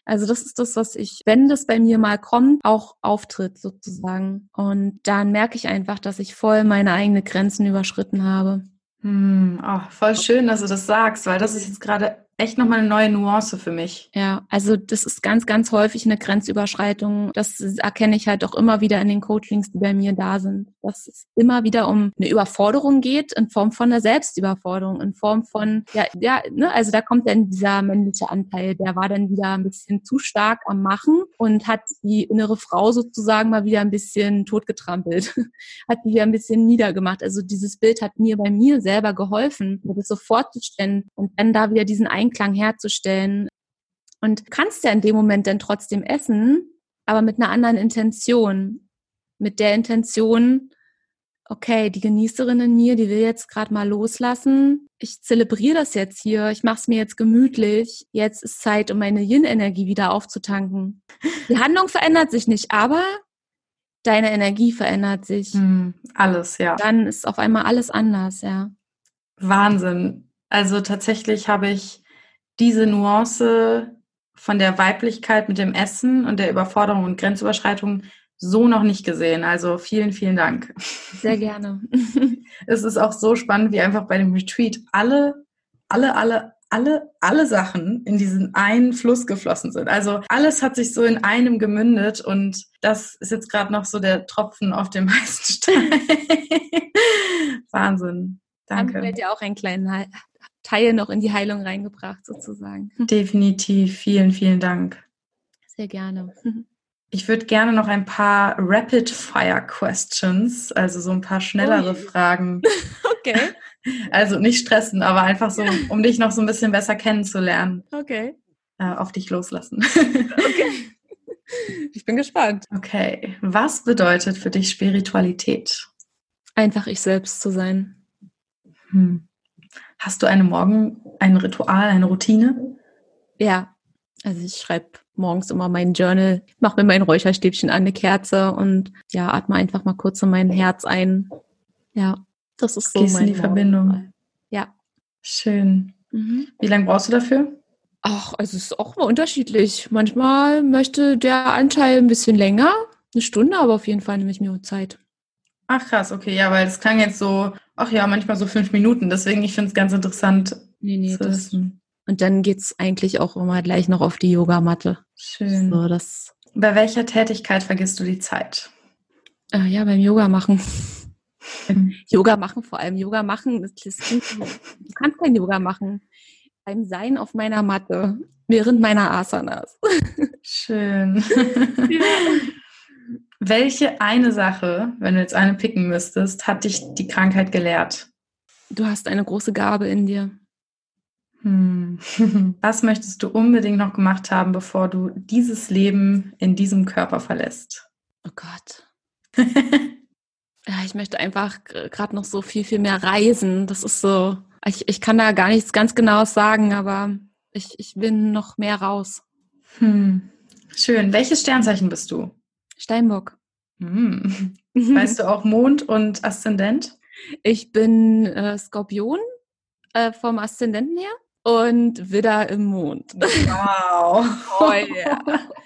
Also das ist das, was ich, wenn das bei mir mal kommt, auch auftritt sozusagen. Und dann merke ich einfach, dass ich voll meine eigenen Grenzen überschritten habe. Hm, oh, voll schön, dass du das sagst, weil das ist jetzt gerade echt nochmal eine neue Nuance für mich. Ja, also das ist ganz, ganz häufig eine Grenzüberschreitung. Das erkenne ich halt auch immer wieder in den Coachings, die bei mir da sind. Dass es immer wieder um eine Überforderung geht in Form von einer Selbstüberforderung, in Form von, ja, ja, ne, also da kommt dann dieser männliche Anteil, der war dann wieder ein bisschen zu stark am Machen und hat die innere Frau sozusagen mal wieder ein bisschen totgetrampelt, hat die wieder ein bisschen niedergemacht. Also dieses Bild hat mir bei mir selber geholfen, mir das so vorzustellen und dann da wieder diesen Einklang Einklang herzustellen. Und kannst ja in dem Moment dann trotzdem essen, aber mit einer anderen Intention. Mit der Intention, okay, die Genießerin in mir, die will jetzt gerade mal loslassen. Ich zelebriere das jetzt hier. Ich mache es mir jetzt gemütlich. Jetzt ist Zeit, um meine Yin-Energie wieder aufzutanken. Die Handlung verändert sich nicht, aber deine Energie verändert sich. Hm, alles, ja. Dann ist auf einmal alles anders, ja. Wahnsinn. Also tatsächlich habe ich diese Nuance von der Weiblichkeit mit dem Essen und der Überforderung und Grenzüberschreitung so noch nicht gesehen. Also vielen, vielen Dank. Sehr gerne. es ist auch so spannend, wie einfach bei dem Retreat alle, alle, alle, alle, alle Sachen in diesen einen Fluss geflossen sind. Also alles hat sich so in einem gemündet und das ist jetzt gerade noch so der Tropfen auf dem heißen Stein. Wahnsinn. Danke. Dann fällt dir auch einen kleinen Teil noch in die Heilung reingebracht, sozusagen. Definitiv. Vielen, vielen Dank. Sehr gerne. Ich würde gerne noch ein paar Rapid-Fire-Questions, also so ein paar schnellere Ui. Fragen. Okay, Also nicht stressen, aber einfach so, um dich noch so ein bisschen besser kennenzulernen, okay, äh, auf dich loslassen. okay. Ich bin gespannt. Okay, was bedeutet für dich Spiritualität? Einfach ich selbst zu sein. Hm. Hast du eine Morgen, ein Ritual, eine Routine? Ja, also ich schreibe morgens immer mein Journal, mache mir mein Räucherstäbchen an, eine Kerze und ja, atme einfach mal kurz in mein Herz ein. Ja, das ist so Gehst in mein die Verbindung. Morgenritual. Ja. Schön. Mhm. Wie lange brauchst du dafür? Ach, also es ist auch mal unterschiedlich. Manchmal möchte der Anteil ein bisschen länger, eine Stunde, aber auf jeden Fall nehme ich mir Zeit. Ach krass, okay, ja, weil das klang jetzt so, ach ja, manchmal so fünf Minuten. Deswegen, ich finde es ganz interessant Nee, nee, zu wissen. Und dann geht's eigentlich auch immer gleich noch auf die Yogamatte. Schön. So, das, Bei welcher Tätigkeit vergisst du die Zeit? äh, ja, beim Yoga machen. Mhm. Yoga machen, vor allem Yoga machen, das, das klingt, du kannst kein Yoga machen. Beim Sein auf meiner Matte, während meiner Asanas. Schön. Welche eine Sache, wenn du jetzt eine picken müsstest, hat dich die Krankheit gelehrt? Du hast eine große Gabe in dir. Hm. Was möchtest du unbedingt noch gemacht haben, bevor du dieses Leben in diesem Körper verlässt? Oh Gott. Ja, ich möchte einfach gerade noch so viel, viel mehr reisen. Das ist so, ich, ich kann da gar nichts ganz Genaues sagen, aber ich, ich bin noch mehr raus. Hm. Schön. Welches Sternzeichen bist du? Steinbock. Hm. Weißt du auch Mond und Aszendent? Ich bin äh, Skorpion äh, vom Aszendenten her und Widder im Mond. Wow. Oh ja.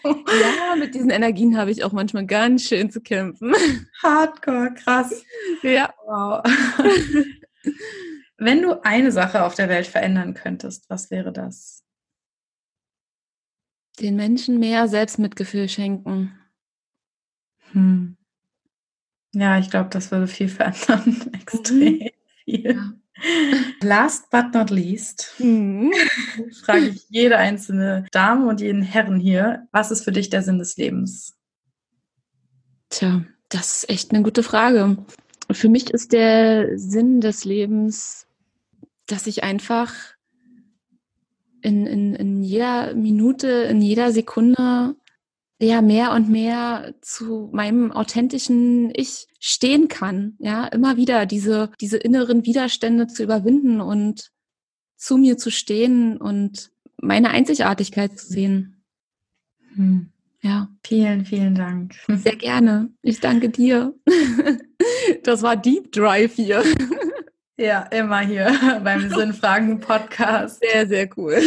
ja, mit diesen Energien habe ich auch manchmal ganz schön zu kämpfen. Hardcore, krass. Ja. Wow. Wenn du eine Sache auf der Welt verändern könntest, was wäre das? Den Menschen mehr Selbstmitgefühl schenken. Hm. Ja, ich glaube, das würde viel verändern. Extrem viel. Ja. Last but not least Mhm. frage ich jede einzelne Dame und jeden Herren hier, was ist für dich der Sinn des Lebens? Tja, das ist echt eine gute Frage. Für mich ist der Sinn des Lebens, dass ich einfach in, in, in jeder Minute, in jeder Sekunde ja mehr und mehr zu meinem authentischen Ich stehen kann. Ja, immer wieder diese, diese inneren Widerstände zu überwinden und zu mir zu stehen und meine Einzigartigkeit zu sehen. Hm. Ja. Vielen, vielen Dank. Sehr gerne. Ich danke dir. Das war Deep Drive hier. Ja, immer hier beim Sinnfragen-Podcast. Sehr, sehr cool.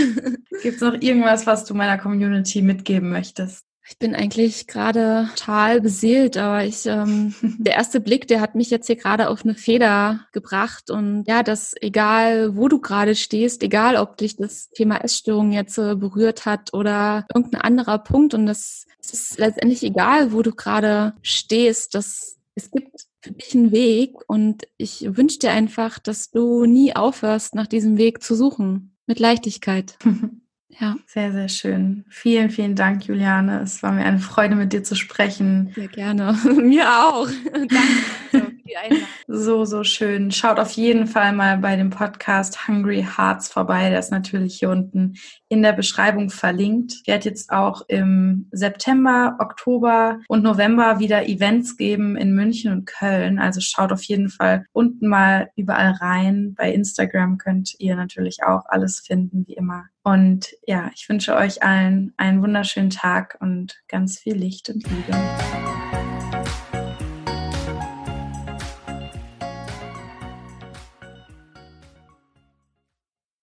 Gibt es noch irgendwas, was du meiner Community mitgeben möchtest? Ich bin eigentlich gerade total beseelt, aber ich, ähm, der erste Blick, der hat mich jetzt hier gerade auf eine Feder gebracht und ja, dass egal wo du gerade stehst, egal ob dich das Thema Essstörung jetzt äh, berührt hat oder irgendein anderer Punkt und das, es ist letztendlich egal, wo du gerade stehst, dass es gibt für dich einen Weg und ich wünsche dir einfach, dass du nie aufhörst, nach diesem Weg zu suchen. Mit Leichtigkeit. Ja, Sehr, sehr schön. Vielen, vielen Dank, Juliane. Es war mir eine Freude, mit dir zu sprechen. sehr gerne. Mir auch. Danke die Einladung. So, so schön. Schaut auf jeden Fall mal bei dem Podcast Hungry Hearts vorbei. Der ist natürlich hier unten in der Beschreibung verlinkt. Werde jetzt auch im September, Oktober und November wieder Events geben in München und Köln. Also schaut auf jeden Fall unten mal überall rein. Bei Instagram könnt ihr natürlich auch alles finden, wie immer. Und ja, ich wünsche euch allen einen wunderschönen Tag und ganz viel Licht und Liebe.